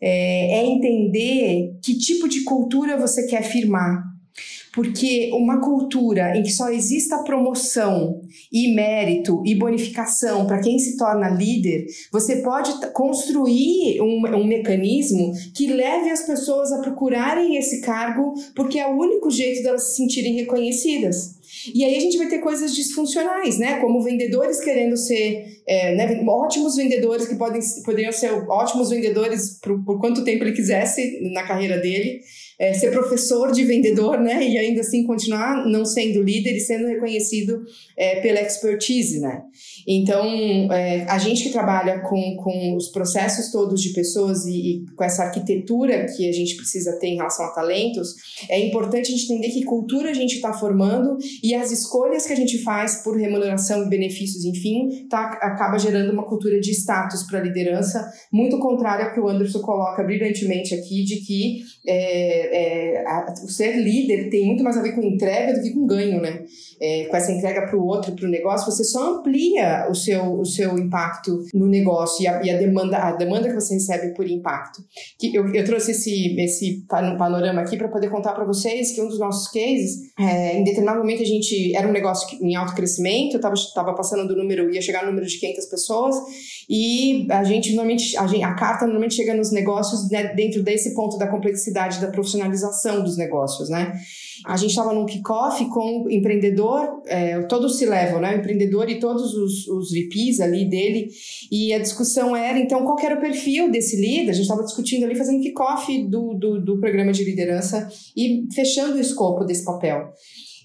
é, é entender que tipo de cultura você quer firmar, porque uma cultura em que só exista promoção e mérito e bonificação para quem se torna líder, você pode construir um, um, mecanismo que leve as pessoas a procurarem esse cargo, porque é o único jeito delas se sentirem reconhecidas. E aí a gente vai ter coisas disfuncionais, né? Como vendedores querendo ser é, né, ótimos vendedores que podem, poderiam ser ótimos vendedores por, por quanto tempo ele quisesse na carreira dele é, ser professor de vendedor, né? E ainda assim continuar não sendo líder e sendo reconhecido é, pela expertise, né? Então, é, a gente que trabalha com, com os processos todos de pessoas e, e, com essa arquitetura que a gente precisa ter em relação a talentos, é importante a gente entender que cultura a gente está formando e as escolhas que a gente faz por remuneração e benefícios, enfim, tá, acaba gerando uma cultura de status para a liderança, muito contrária ao que o Anderson coloca brilhantemente aqui, de que é, é, a, o ser líder tem muito mais a ver com entrega do que com ganho, né? É, com essa entrega para o outro, para o negócio, você só amplia o seu, o seu impacto no negócio e a, e a demanda a demanda que você recebe por impacto. Que eu, eu trouxe esse, esse panorama aqui para poder contar para vocês que um dos nossos cases, é, em determinado momento a gente era um negócio em alto crescimento, estava tava passando do número, ia chegar no número de 500 pessoas e a gente normalmente, a, gente, a carta normalmente chega nos negócios né, dentro desse ponto da complexidade da profissionalização dos negócios, né? A gente estava num kickoff com o empreendedor, é, todos se levam, né? O empreendedor e todos os, os VPs ali dele, e a discussão era, então, qual era o perfil desse líder? A gente estava discutindo ali, fazendo kickoff do, do, do programa de liderança e fechando o escopo desse papel.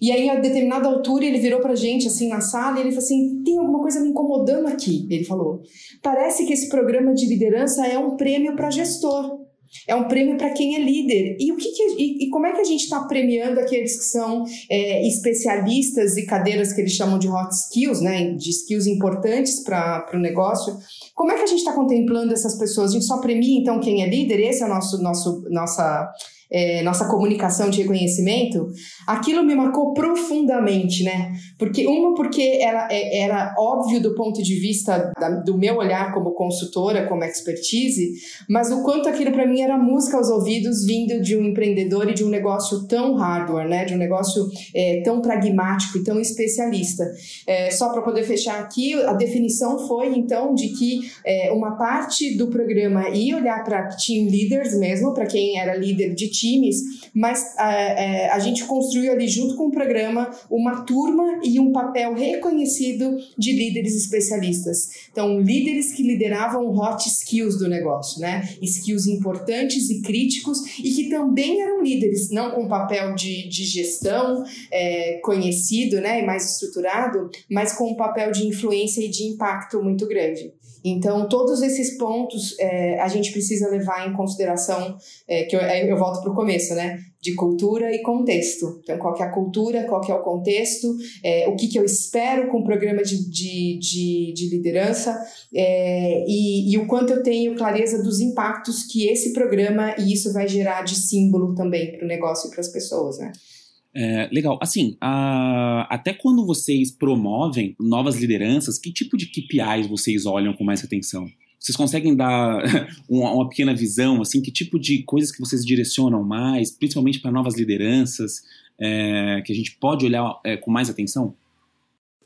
E aí, a determinada altura, ele virou pra gente, assim, na sala, e ele falou assim: tem alguma coisa me incomodando aqui. Ele falou: parece que esse programa de liderança é um prêmio para gestor. É um prêmio para quem é líder. E o que, que e, e, como é que a gente está premiando aqueles que são é, especialistas e cadeiras que eles chamam de hot skills, né? De skills importantes para o negócio. Como é que a gente está contemplando essas pessoas? A gente só premia então quem é líder? Esse é o nosso, nosso nossa é, nossa comunicação de reconhecimento, aquilo me marcou profundamente, né? Porque uma porque era, é, era óbvio do ponto de vista da, do meu olhar como consultora, como expertise, mas o quanto aquilo para mim era música aos ouvidos vindo de um empreendedor e de um negócio tão hardware, né? De um negócio é, tão pragmático e tão especialista. É, só para poder fechar aqui, a definição foi então de que é, uma parte do programa ia olhar para team leaders mesmo, para quem era líder de times, mas é, é, a gente construiu ali junto com o programa uma turma e um papel reconhecido de líderes especialistas. Então, líderes que lideravam hot skills do negócio, né? Skills importantes e críticos e que também eram líderes, não com papel de, de gestão é, conhecido, né, e mais estruturado, mas com um papel de influência e de impacto muito grande. Então, todos esses pontos é, a gente precisa levar em consideração, é, que eu, eu volto para o começo, né? De cultura e contexto. Então, qual é a cultura, qual é o contexto, é, o que, que eu espero com o programa de, de, de, de liderança é, e, e o quanto eu tenho clareza dos impactos que esse programa e isso vai gerar de símbolo também para o negócio e para as pessoas, né? É, legal. Assim, a, até quando vocês promovem novas lideranças, que tipo de KPIs vocês olham com mais atenção? Vocês conseguem dar (laughs) uma, uma pequena visão, assim, que tipo de coisas que vocês direcionam mais, principalmente para novas lideranças, é, que a gente pode olhar é, com mais atenção?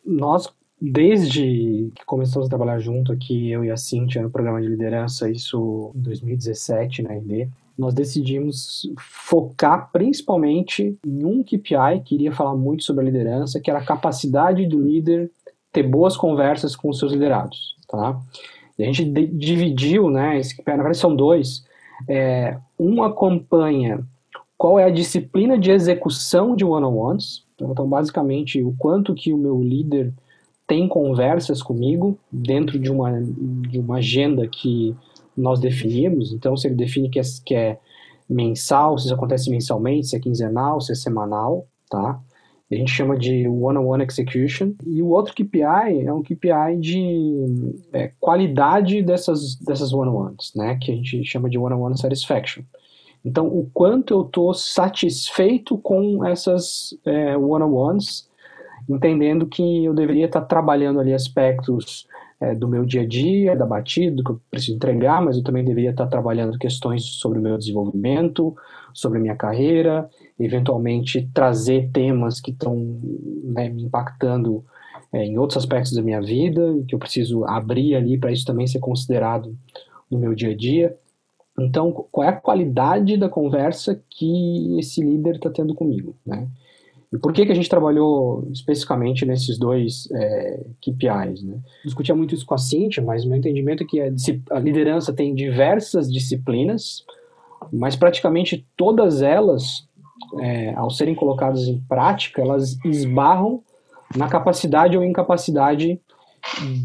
Nós, desde que começamos a trabalhar junto aqui, eu e a Cintia, no programa de liderança, isso em 2017 na ID, nós decidimos focar principalmente em um KPI que iria falar muito sobre a liderança, que era a capacidade do líder ter boas conversas com os seus liderados, tá? E a gente dividiu, né, esse KPI, na verdade são dois, é, um acompanha qual é a disciplina de execução de one-on-ones, então basicamente o quanto que o meu líder tem conversas comigo dentro de uma, de uma agenda que nós definimos. Então, se ele define que é, que é mensal, se isso acontece mensalmente, se é quinzenal, se é semanal, tá? A gente chama de one-on-one execution. E o outro KPI é um KPI de é, qualidade dessas, dessas one-on-ones, né? Que a gente chama de one-on-one satisfaction. Então, o quanto eu estou satisfeito com essas é, one-on-ones, entendendo que eu deveria estar tá trabalhando ali aspectos é, do meu dia a dia, da batida, do que eu preciso entregar, mas eu também deveria estar trabalhando questões sobre o meu desenvolvimento, sobre a minha carreira, eventualmente trazer temas que estão né, me impactando é, em outros aspectos da minha vida, que eu preciso abrir ali para isso também ser considerado no meu dia a dia. Então, qual é a qualidade da conversa que esse líder está tendo comigo, né? E por que, que a gente trabalhou especificamente nesses dois é, KPIs? Né? Discutia muito isso com a Cintia, mas meu entendimento é que a, a liderança tem diversas disciplinas, mas praticamente todas elas, é, ao serem colocadas em prática, elas esbarram na capacidade ou incapacidade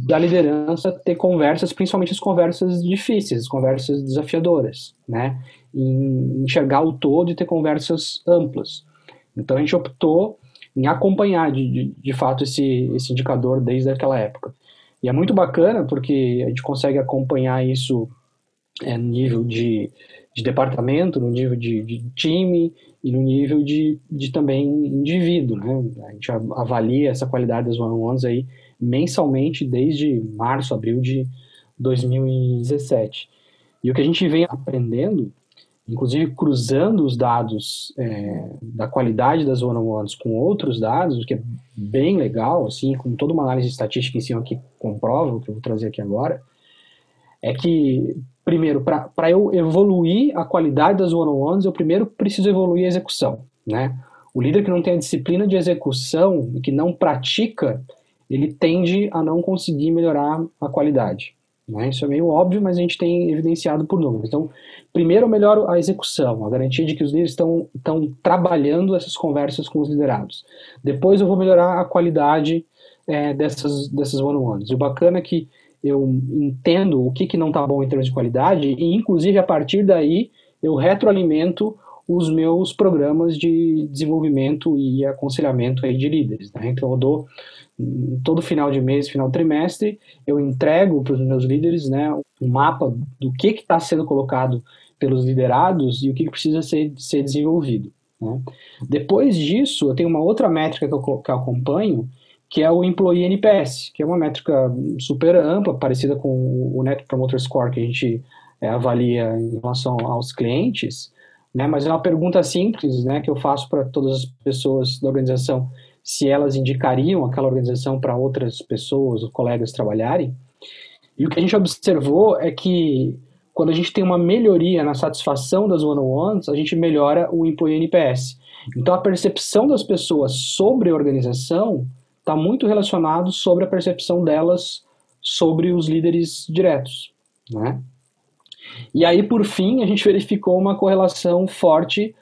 da liderança ter conversas, principalmente as conversas difíceis, as conversas desafiadoras, né? Em enxergar o todo e ter conversas amplas. Então a gente optou em acompanhar de, de, de fato esse, esse indicador desde aquela época. E é muito bacana porque a gente consegue acompanhar isso é, no nível de, de departamento, no nível de, de time e no nível de, de também indivíduo. Né? A gente avalia essa qualidade das one-on-ones aí mensalmente desde março, abril de 2017. E o que a gente vem aprendendo inclusive cruzando os dados é, da qualidade das one-on-ones com outros dados, o que é bem legal, assim, com toda uma análise estatística em cima que comprova, o que eu vou trazer aqui agora, é que, primeiro, para eu evoluir a qualidade das one-on-ones, eu primeiro preciso evoluir a execução, né? O líder que não tem a disciplina de execução e que não pratica, ele tende a não conseguir melhorar a qualidade. Né? Isso é meio óbvio, mas a gente tem evidenciado por números. Então, primeiro eu melhoro a execução, a garantia de que os líderes estão, estão trabalhando essas conversas com os liderados. Depois eu vou melhorar a qualidade é, dessas, dessas one-on-ones. E o bacana é que eu entendo o que, que não está bom em termos de qualidade e, inclusive, a partir daí, eu retroalimento os meus programas de desenvolvimento e aconselhamento aí de líderes. Né? Então, eu dou todo final de mês, final de trimestre, eu entrego para os meus líderes né, um mapa do que está sendo colocado pelos liderados e o que, que precisa ser, ser desenvolvido. Né? Depois disso, eu tenho uma outra métrica que eu, que eu acompanho, que é o Employee NPS, que é uma métrica super ampla, parecida com o Net Promoter Score que a gente é, avalia em relação aos clientes, né? mas é uma pergunta simples né, que eu faço para todas as pessoas da organização se elas indicariam aquela organização para outras pessoas, colegas trabalharem. E o que a gente observou é que quando a gente tem uma melhoria na satisfação das one-on-ones, a gente melhora o Employee NPS. Então a percepção das pessoas sobre a organização está muito relacionado sobre a percepção delas sobre os líderes diretos, né? E aí, por fim, a gente verificou uma correlação forte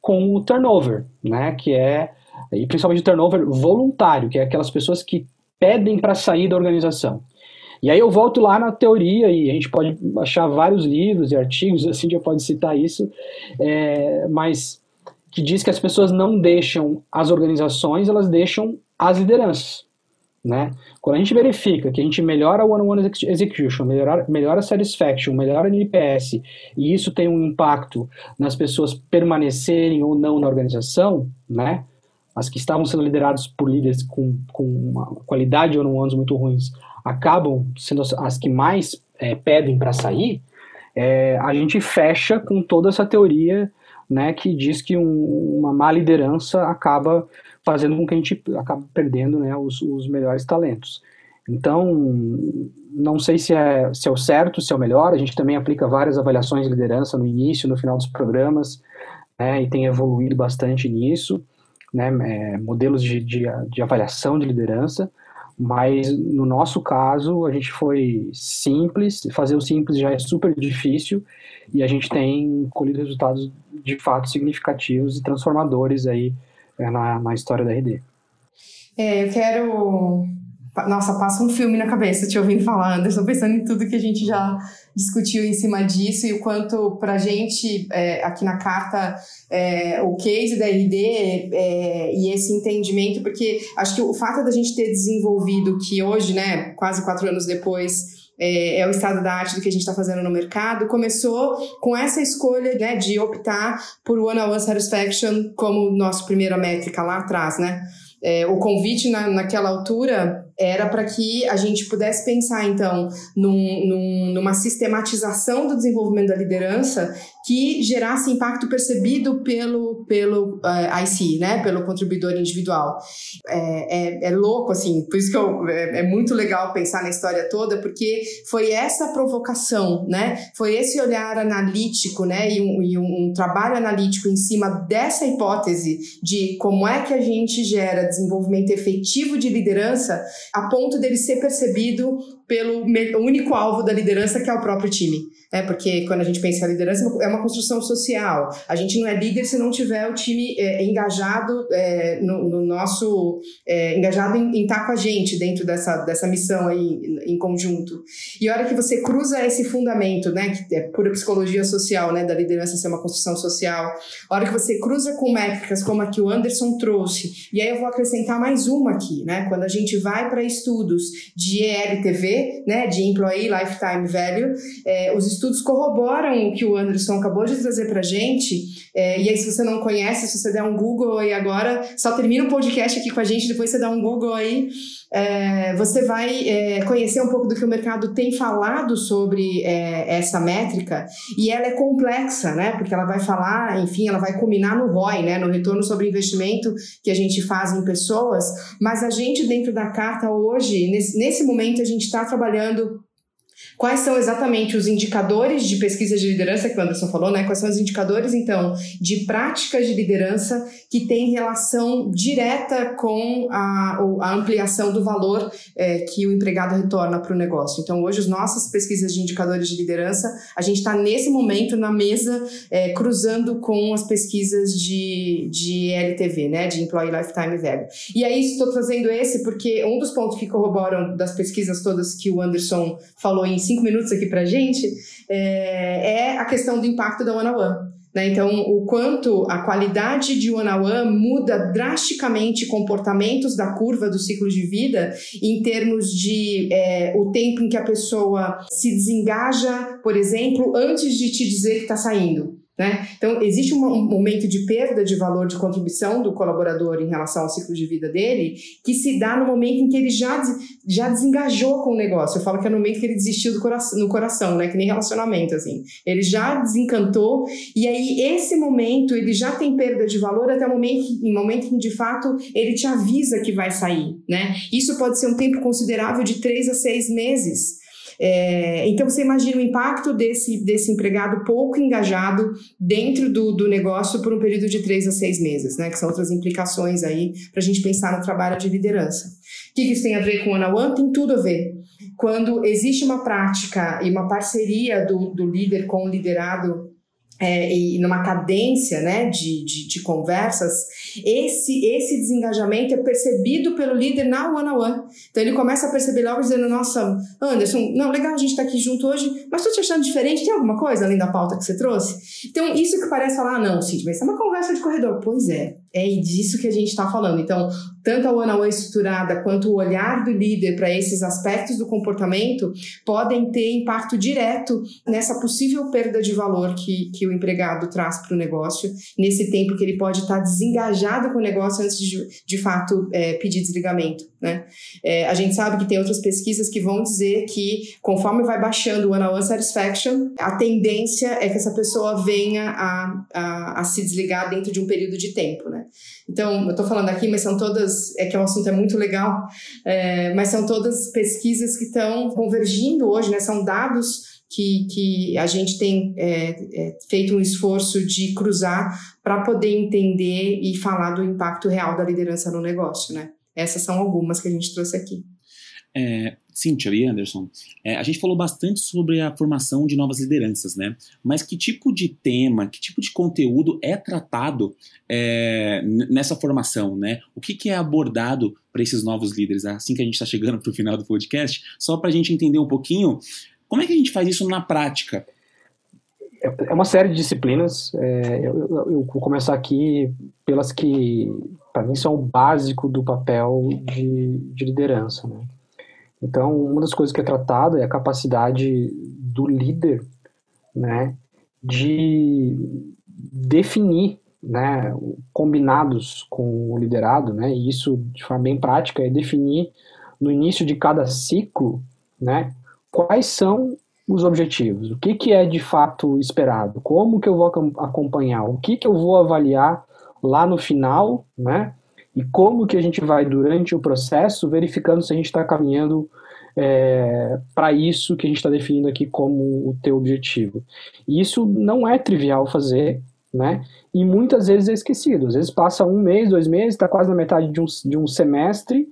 com o turnover, né? Que é e principalmente o turnover voluntário, que é aquelas pessoas que pedem para sair da organização. E aí eu volto lá na teoria, e a gente pode achar vários livros e artigos, (laughs) assim, já pode citar isso, é, mas que diz que as pessoas não deixam as organizações, elas deixam as lideranças. Né? Quando a gente verifica que a gente melhora o one-on-one execution, melhora, melhora a satisfaction, melhora o NPS, e isso tem um impacto nas pessoas permanecerem ou não na organização, né? as que estavam sendo lideradas por líderes com, com uma qualidade ou anos muito ruins, acabam sendo as, as que mais é, pedem para sair, é, a gente fecha com toda essa teoria né, que diz que um, uma má liderança acaba fazendo com que a gente acabe perdendo né, os, os melhores talentos. Então, não sei se é, se é o certo, se é o melhor. A gente também aplica várias avaliações de liderança no início, no final dos programas, né, e tem evoluído bastante nisso, né, é, modelos de, de, de avaliação de liderança. Mas no nosso caso, a gente foi simples, fazer o simples já é super difícil e a gente tem colhido resultados de fato significativos e transformadores aí na, na história da RD. É, eu quero nossa, passa um filme na cabeça te ouvindo falar, Anderson, pensando em tudo que a gente já discutiu em cima disso e o quanto para a gente, é, aqui na carta, é, o case da RD é, e esse entendimento, porque acho que o fato da gente ter desenvolvido que hoje, né, quase quatro anos depois, é, é, o estado da arte do que a gente está fazendo no mercado, começou com essa escolha né, de optar por One-on-One -on -one Satisfaction como nossa primeira métrica lá atrás, né? É, o convite na, naquela altura era para que a gente pudesse pensar, então, num, num, numa sistematização do desenvolvimento da liderança que gerasse impacto percebido pelo, pelo uh, eh, IC, né, pelo contribuidor individual. É, é, é, louco, assim, por isso que eu, é, é, muito legal pensar na história toda, porque foi essa provocação, né, foi esse olhar analítico, né, e um, e um, um trabalho analítico em cima dessa hipótese de como é que a gente gera desenvolvimento efetivo de liderança a ponto dele ser percebido pelo único alvo da liderança, que é o próprio time. É, porque quando a gente pensa em liderança, é uma construção social. A gente não é líder se não tiver o time é, engajado é, no, no, nosso. É, engajado em, em, estar com a gente dentro dessa, dessa missão aí em, em, conjunto. E a hora que você cruza esse fundamento, né, que é pura psicologia social, né, da liderança ser uma construção social, a hora que você cruza com métricas como a que o Anderson trouxe, e aí eu vou acrescentar mais uma aqui, né, quando a gente vai para estudos de ELTV, né, de Employee Lifetime Value, é, os estudos corroboram o que o Anderson acabou de trazer para gente. É, e aí, se você não conhece, se você der um Google aí agora, só termina o podcast aqui com a gente, depois você dá um Google aí, é, você vai é, conhecer um pouco do que o mercado tem falado sobre é, essa métrica. E ela é complexa, né? Porque ela vai falar, enfim, ela vai combinar no ROI, né? No retorno sobre investimento que a gente faz em pessoas. Mas a gente, dentro da carta hoje, nesse, nesse momento, a gente está trabalhando Quais são exatamente os indicadores de pesquisa de liderança que o Anderson falou, né? Quais são os indicadores, então, de práticas de liderança que têm relação direta com a, a ampliação do valor é, que o empregado retorna para o negócio. Então, hoje, as nossas pesquisas de indicadores de liderança, a gente está nesse momento na mesa é, cruzando com as pesquisas de, de LTV, né? De Employee Lifetime Value. E aí, estou trazendo esse porque um dos pontos que corroboram das pesquisas todas que o Anderson falou em cinco minutos aqui para gente, é, é, a questão do impacto da One on One. Né? Então, o quanto a qualidade de One on One muda drasticamente comportamentos da curva do ciclo de vida em termos de é, o tempo em que a pessoa se desengaja, por exemplo, antes de te dizer que está saindo. Né? Então, existe um, momento de perda de valor de contribuição do colaborador em relação ao ciclo de vida dele, que se dá no momento em que ele já, já desengajou com o negócio. Eu falo que é no momento que ele desistiu do coração, no coração, né? que nem relacionamento. assim. Ele já desencantou, e aí esse momento ele já tem perda de valor até o momento, em momento em que de fato ele te avisa que vai sair. Né? Isso pode ser um tempo considerável de três a seis meses. É, então você imagina o impacto desse, desse empregado pouco engajado dentro do, do negócio por um período de três a seis meses, né? Que são outras implicações aí para a gente pensar no trabalho de liderança. O que isso tem a ver com o One? Tem tudo a ver. Quando existe uma prática e uma parceria do, do líder com o liderado é, e numa cadência né, de, de, de, conversas, esse, esse desengajamento é percebido pelo líder na one-on-one. Então ele começa a perceber logo dizendo, nossa, Anderson, não, legal a gente estar tá aqui junto hoje, mas estou te achando diferente, tem alguma coisa além da pauta que você trouxe? Então isso que parece falar, ah, não, Cid, mas isso é uma conversa de corredor. Pois é, é disso que a gente está falando. Então, tanto a one-on-one estruturada quanto o olhar do líder para esses aspectos do comportamento podem ter impacto direto nessa possível perda de valor que, que o empregado traz para o negócio, nesse tempo que ele pode estar tá desengajado com o negócio antes de, de fato, é, pedir desligamento. Né? É, a gente sabe que tem outras pesquisas que vão dizer que, conforme vai baixando o one-on-one satisfaction, a tendência é que essa pessoa venha a, a, a se desligar dentro de um período de tempo. Né? Então, eu estou falando aqui, mas são todas, é que o assunto é muito legal, é, mas são todas pesquisas que estão convergindo hoje, né? São dados que, que a gente tem é, é, feito um esforço de cruzar para poder entender e falar do impacto real da liderança no negócio, né? Essas são algumas que a gente trouxe aqui. É, Cíntia e Anderson, é, a gente falou bastante sobre a formação de novas lideranças, né? Mas que tipo de tema, que tipo de conteúdo é tratado é, nessa formação, né? O que, que é abordado para esses novos líderes? Assim que a gente está chegando para o final do podcast, só para a gente entender um pouquinho, como é que a gente faz isso na prática? É, é uma série de disciplinas. É, eu, eu, eu, vou começar aqui pelas que, para mim, são o básico do papel de, de liderança, né? Então, uma das coisas que é tratada é a capacidade do líder, né, de definir, né, combinados com o liderado, né, e isso de forma bem prática é definir no início de cada ciclo, né, quais são os objetivos, o que, que é de fato esperado, como que eu vou acompanhar, o que, que eu vou avaliar lá no final, né, e como que a gente vai, durante o processo, verificando se a gente está caminhando é, para isso que a gente está definindo aqui como o teu objetivo. E isso não é trivial fazer, né? E muitas vezes é esquecido. Às vezes passa um mês, dois meses, está quase na metade de um, de um semestre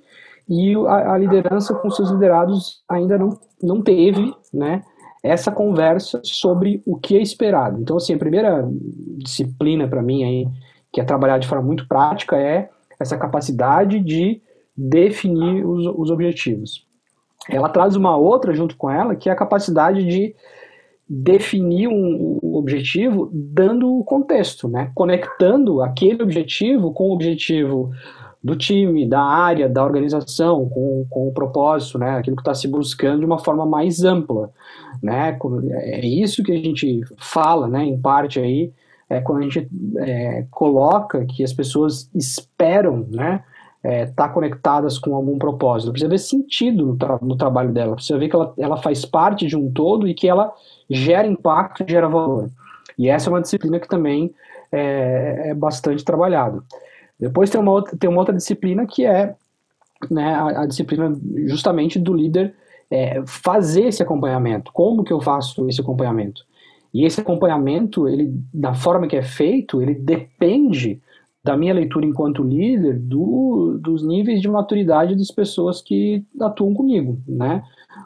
e a, a, liderança com seus liderados ainda não, não teve, né? Essa conversa sobre o que é esperado. Então, assim, a primeira disciplina para mim aí, que é trabalhar de forma muito prática, é essa capacidade de definir os, os objetivos. Ela traz uma outra junto com ela, que é a capacidade de definir um, um objetivo dando o contexto, né? conectando aquele objetivo com o objetivo do time, da área, da organização, com, com o propósito, né? aquilo que está se buscando de uma forma mais ampla. Né? É isso que a gente fala, né, em parte aí, é quando a gente é, coloca que as pessoas esperam, né, estar é, tá conectadas com algum propósito. Precisa ver sentido no, tra no trabalho dela. Precisa ver que ela, ela faz parte de um todo e que ela gera impacto, gera valor. E essa é uma disciplina que também é, é bastante trabalhada. Depois tem uma outra, tem uma outra disciplina que é né, a, a disciplina justamente do líder é, fazer esse acompanhamento. Como que eu faço esse acompanhamento? E esse acompanhamento, ele, da forma que é feito, ele depende da minha leitura enquanto líder do, dos níveis de maturidade das pessoas que atuam comigo, né?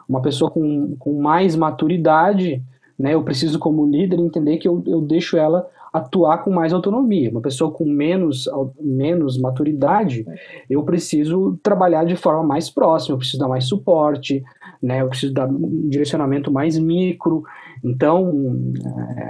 Uma pessoa com, com mais maturidade, né? Eu preciso como líder entender que eu, eu deixo ela atuar com mais autonomia. Uma pessoa com menos, menos maturidade, eu preciso trabalhar de forma mais próxima, eu preciso dar mais suporte, né? Eu preciso dar um direcionamento mais micro. Então,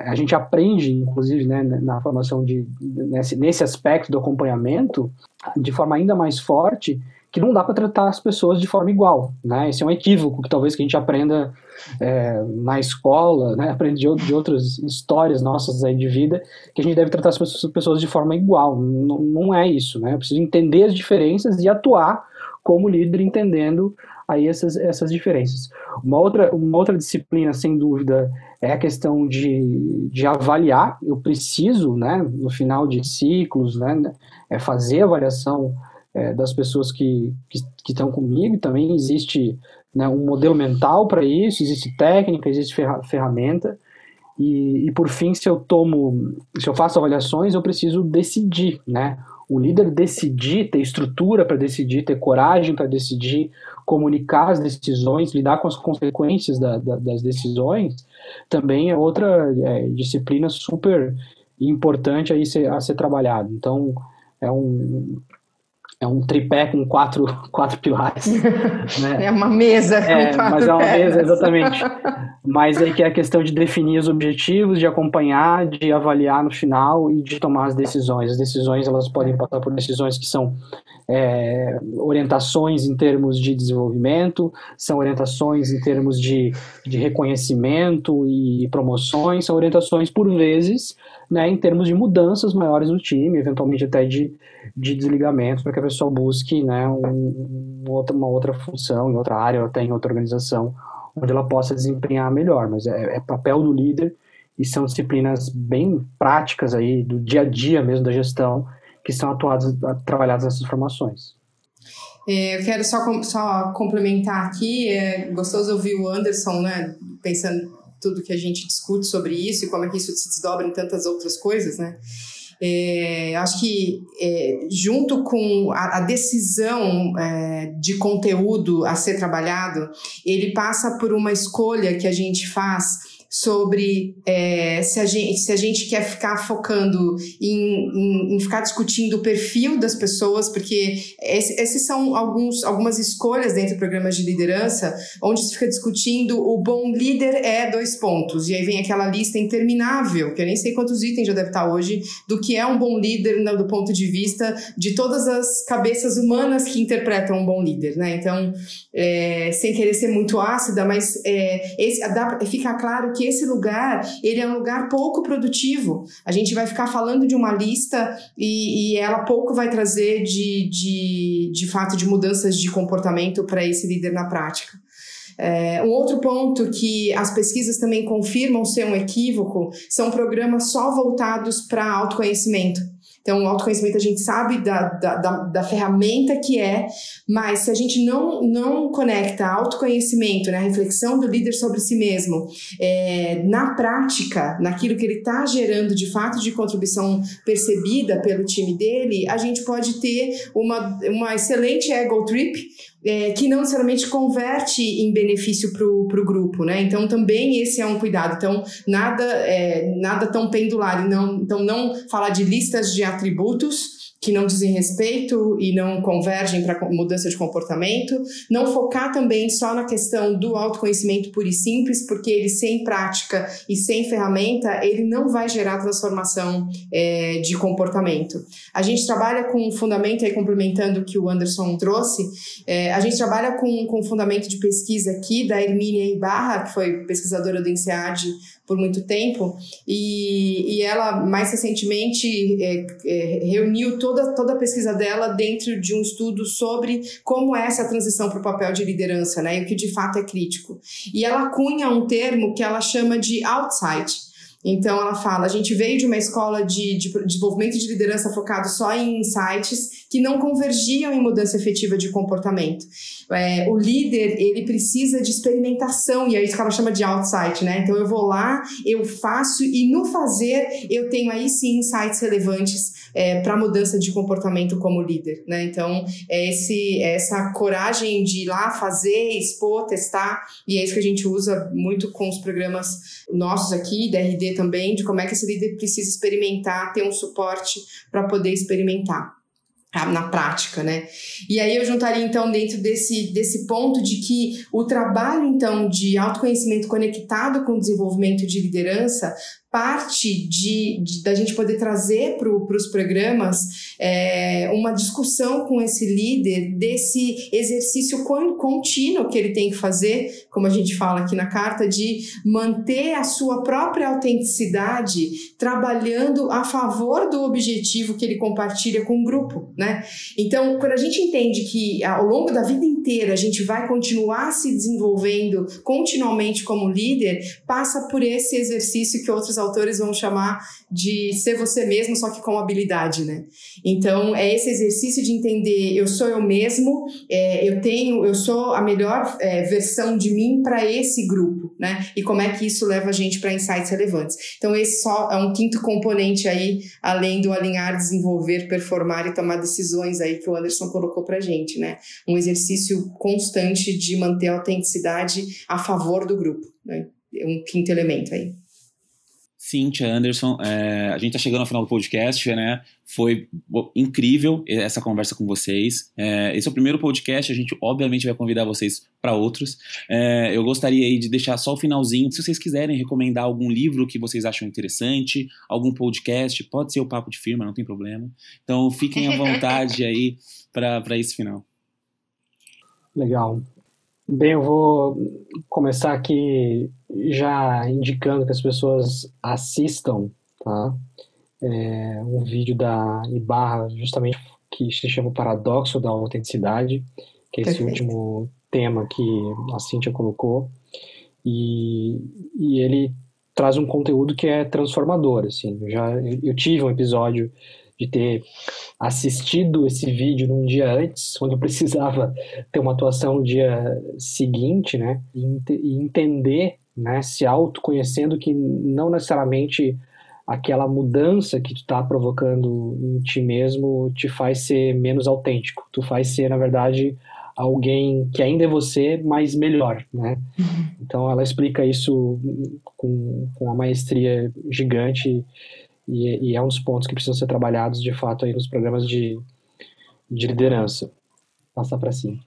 a gente aprende, inclusive, né, na formação de nesse, nesse aspecto do acompanhamento, de forma ainda mais forte, que não dá para tratar as pessoas de forma igual, né? Esse é um equívoco que talvez que a gente aprenda é, na escola, né? Aprende de, de, outras histórias nossas aí de vida, que a gente deve tratar as pessoas de forma igual. Não, não é isso, né? Eu preciso entender as diferenças e atuar como líder entendendo aí essas, essas diferenças. Uma outra, uma outra disciplina, sem dúvida, é a questão de, de avaliar. Eu preciso, né, no final de ciclos, né, é fazer avaliação é, das pessoas que, estão comigo. Também existe né, um modelo mental para isso, existe técnica, existe ferramenta. E, e por fim, se eu tomo, se eu faço avaliações, eu preciso decidir, né? o líder decidir, ter estrutura para decidir, ter coragem para decidir, comunicar as decisões, lidar com as consequências da, da, das decisões, também é outra é, disciplina super importante aí ser, a ser trabalhado. Então, é um, é um tripé com quatro, (laughs) quatro pilares. (laughs) Né? É uma mesa com é, quatro Mas é uma mesa, exatamente. mas aí que é a questão de definir os objetivos, de acompanhar, de avaliar no final e de tomar as decisões. As decisões elas podem passar por decisões que são é, orientações em termos de desenvolvimento, são orientações em termos de, de reconhecimento e promoções, são orientações, por vezes, né, em termos de mudanças maiores no time, eventualmente até de, de desligamento, para que a pessoa busque né, um, outra, uma outra função em outra área, ou até em outra organização, onde ela possa desempenhar melhor. Mas é, é papel do líder e são disciplinas bem práticas aí, do dia a dia mesmo da gestão, que são atuados, trabalhadas nessas formações. É, eu quero só, só complementar aqui, é gostoso ouvir o Anderson, né, pensando tudo que a gente discute sobre isso e como é que isso se desdobra em tantas outras coisas, né? É, acho que é, junto com a, a decisão é, de conteúdo a ser trabalhado, ele passa por uma escolha que a gente faz sobre é, se, a gente, se a gente quer ficar focando em, em, em, ficar discutindo o perfil das pessoas, porque esse, esses são alguns, algumas escolhas dentro do programa de liderança, onde se fica discutindo o bom líder é dois pontos, e aí vem aquela lista interminável, que eu nem sei quantos itens já deve estar hoje, do que é um bom líder no, do ponto de vista de todas as cabeças humanas que interpretam um bom líder, né? Então, é, sem querer ser muito ácida, mas é, esse, dá, fica claro que esse lugar, ele é um lugar pouco produtivo. A gente vai ficar falando de uma lista e, e ela pouco vai trazer de, de, de fato de mudanças de comportamento para esse líder na prática. É, um outro ponto que as pesquisas também confirmam ser um equívoco são programas só voltados para autoconhecimento. Então, o autoconhecimento a gente sabe da, da, da, da, ferramenta que é, mas se a gente não, não conecta autoconhecimento, né, a reflexão do líder sobre si mesmo, é, na prática, naquilo que ele está gerando de fato de contribuição percebida pelo time dele, a gente pode ter uma, uma excelente ego trip, é, que não necessariamente converte em benefício para o grupo, né? Então também esse é um cuidado. Então nada é, nada tão pendular. Não, então não falar de listas de atributos que não dizem respeito e não convergem para mudança de comportamento. Não focar também só na questão do autoconhecimento puro e simples, porque ele sem prática e sem ferramenta, ele não vai gerar transformação é, de comportamento. A gente trabalha com um fundamento, aí complementando o que o Anderson trouxe, é, a gente trabalha com, com um fundamento de pesquisa aqui da Hermínia Ibarra, que foi pesquisadora do INSEAD por muito tempo, e, e ela mais recentemente é, é, reuniu toda, toda a pesquisa dela dentro de um estudo sobre como é essa transição para o papel de liderança, né, e o que de fato é crítico. E ela cunha um termo que ela chama de outside, então, ela fala: a gente veio de uma escola de, de, desenvolvimento de liderança focado só em insights que não convergiam em mudança efetiva de comportamento. É, o líder, ele precisa de experimentação, e é isso que ela chama de outside, né? Então, eu vou lá, eu faço, e no fazer, eu tenho aí sim insights relevantes é, para mudança de comportamento como líder, né? Então, é esse, é essa coragem de ir lá fazer, expor, testar, e é isso que a gente usa muito com os programas nossos aqui, da Também, de como é que esse líder precisa experimentar, ter um suporte para poder experimentar na prática, né? E aí eu juntaria então dentro desse, desse ponto de que o trabalho então de autoconhecimento conectado com o desenvolvimento de liderança parte de, de, da gente poder trazer para os programas é, uma discussão com esse líder desse exercício contínuo que ele tem que fazer, como a gente fala aqui na carta, de manter a sua própria autenticidade trabalhando a favor do objetivo que ele compartilha com o grupo, né? Então, quando a gente entende que ao longo da vida inteira a gente vai continuar se desenvolvendo continuamente como líder, passa por esse exercício que outros autores vão chamar de ser você mesmo, só que com habilidade, né? Então, é esse exercício de entender, eu sou eu mesmo, é, eu tenho, eu sou a melhor é, versão de mim para esse grupo, né? E como é que isso leva a gente para insights relevantes. Então, esse só é um quinto componente aí, além do alinhar, desenvolver, performar e tomar decisões aí que o Anderson colocou pra gente, né? Um exercício constante de manter a autenticidade a favor do grupo, né? Um quinto elemento aí. Cíntia, Anderson, é, a gente está chegando ao final do podcast, né? Foi incrível essa conversa com vocês. É, esse é o primeiro podcast, a gente obviamente vai convidar vocês para outros. É, eu gostaria de deixar só o finalzinho, se vocês quiserem recomendar algum livro que vocês acham interessante, algum podcast, pode ser o Papo de Firma, não tem problema. Então fiquem à vontade aí para esse final. Legal. Bem, eu vou começar aqui já indicando que as pessoas assistam, tá? É um vídeo da Ibarra, justamente que se chama o Paradoxo da Autenticidade, que é esse Perfeito. último tema que a Cíntia colocou. E, e ele traz um conteúdo que é transformador, assim. Eu já eu tive um episódio de ter assistido esse vídeo num dia antes, onde eu (laughs) precisava ter uma atuação no dia seguinte, né? E, entender, né? Se autoconhecendo que não necessariamente aquela mudança que tu está provocando em ti mesmo te faz ser menos autêntico. Tu faz ser, na verdade, alguém que ainda é você, mas melhor, né? Uhum. Então ela explica isso com, com uma maestria gigante e, e, é um dos pontos que precisam ser trabalhados de fato aí nos programas de, de liderança. Passar para cima.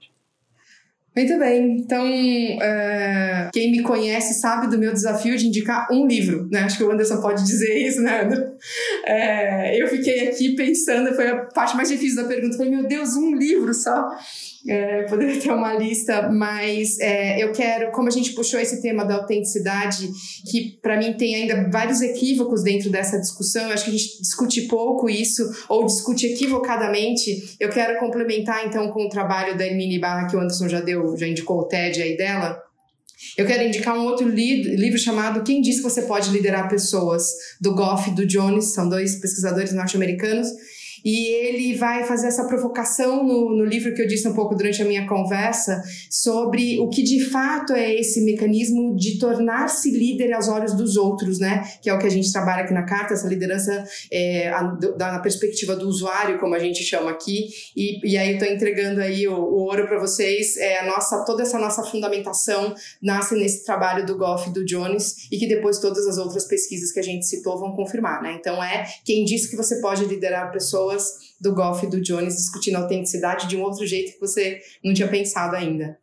Muito bem, então uh, quem me conhece sabe do meu desafio de indicar um livro, né? Acho que o Anderson pode dizer isso, né? É, eu fiquei aqui pensando, foi a parte mais difícil da pergunta, falei, meu Deus, um livro só é, poderia ter uma lista, mas eu quero, como a gente puxou esse tema da autenticidade, que para mim tem ainda vários equívocos dentro dessa discussão, eu acho que a gente discute pouco isso, ou discute equivocadamente, eu quero complementar então com o trabalho da Hermine Barra, que o Anderson já deu, já indicou o TED aí dela, eu quero indicar um outro li livro chamado Quem Diz que Você Pode Liderar Pessoas, do Goff e do Jones, são dois pesquisadores norte-americanos, e ele vai fazer essa provocação no, no livro que eu disse um pouco durante a minha conversa sobre o que de fato é esse mecanismo de tornar-se líder aos olhos dos outros, né? Que é o que a gente trabalha aqui na carta, essa liderança é, a, da, na perspectiva do usuário, como a gente chama aqui. E, e aí eu estou entregando aí o, o ouro para vocês. É a nossa, toda essa nossa fundamentação nasce nesse trabalho do Goff e do Jones e que depois todas as outras pesquisas que a gente citou vão confirmar, né? Então é quem diz que você pode liderar pessoas pessoas do Goff e do Jones discutindo a autenticidade de um outro jeito que você não tinha pensado ainda.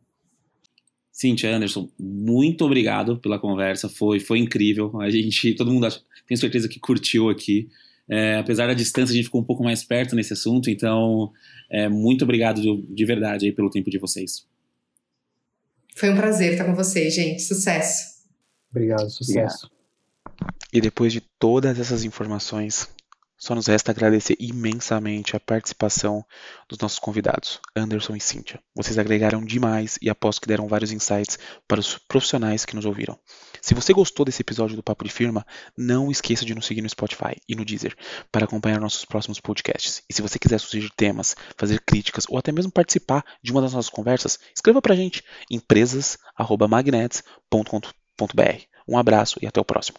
Cíntia Anderson, muito obrigado pela conversa, foi, foi incrível. A gente, todo mundo, tenho certeza que curtiu aqui. É, apesar da distância, a gente ficou um pouco mais perto nesse assunto, então, é, muito obrigado de, de verdade aí pelo tempo de vocês. Foi um prazer estar com vocês, gente. Sucesso. Obrigado, sucesso. E depois de todas essas informações, só nos resta agradecer imensamente a participação dos nossos convidados, Anderson e Cíntia. Vocês agregaram demais e aposto que deram vários insights para os profissionais que nos ouviram. Se você gostou desse episódio do Papo de Firma, não esqueça de nos seguir no Spotify e no Deezer para acompanhar nossos próximos podcasts. E se você quiser sugerir temas, fazer críticas ou até mesmo participar de uma das nossas conversas, escreva para a gente empresas@magnets.com.br. Um abraço e até o próximo.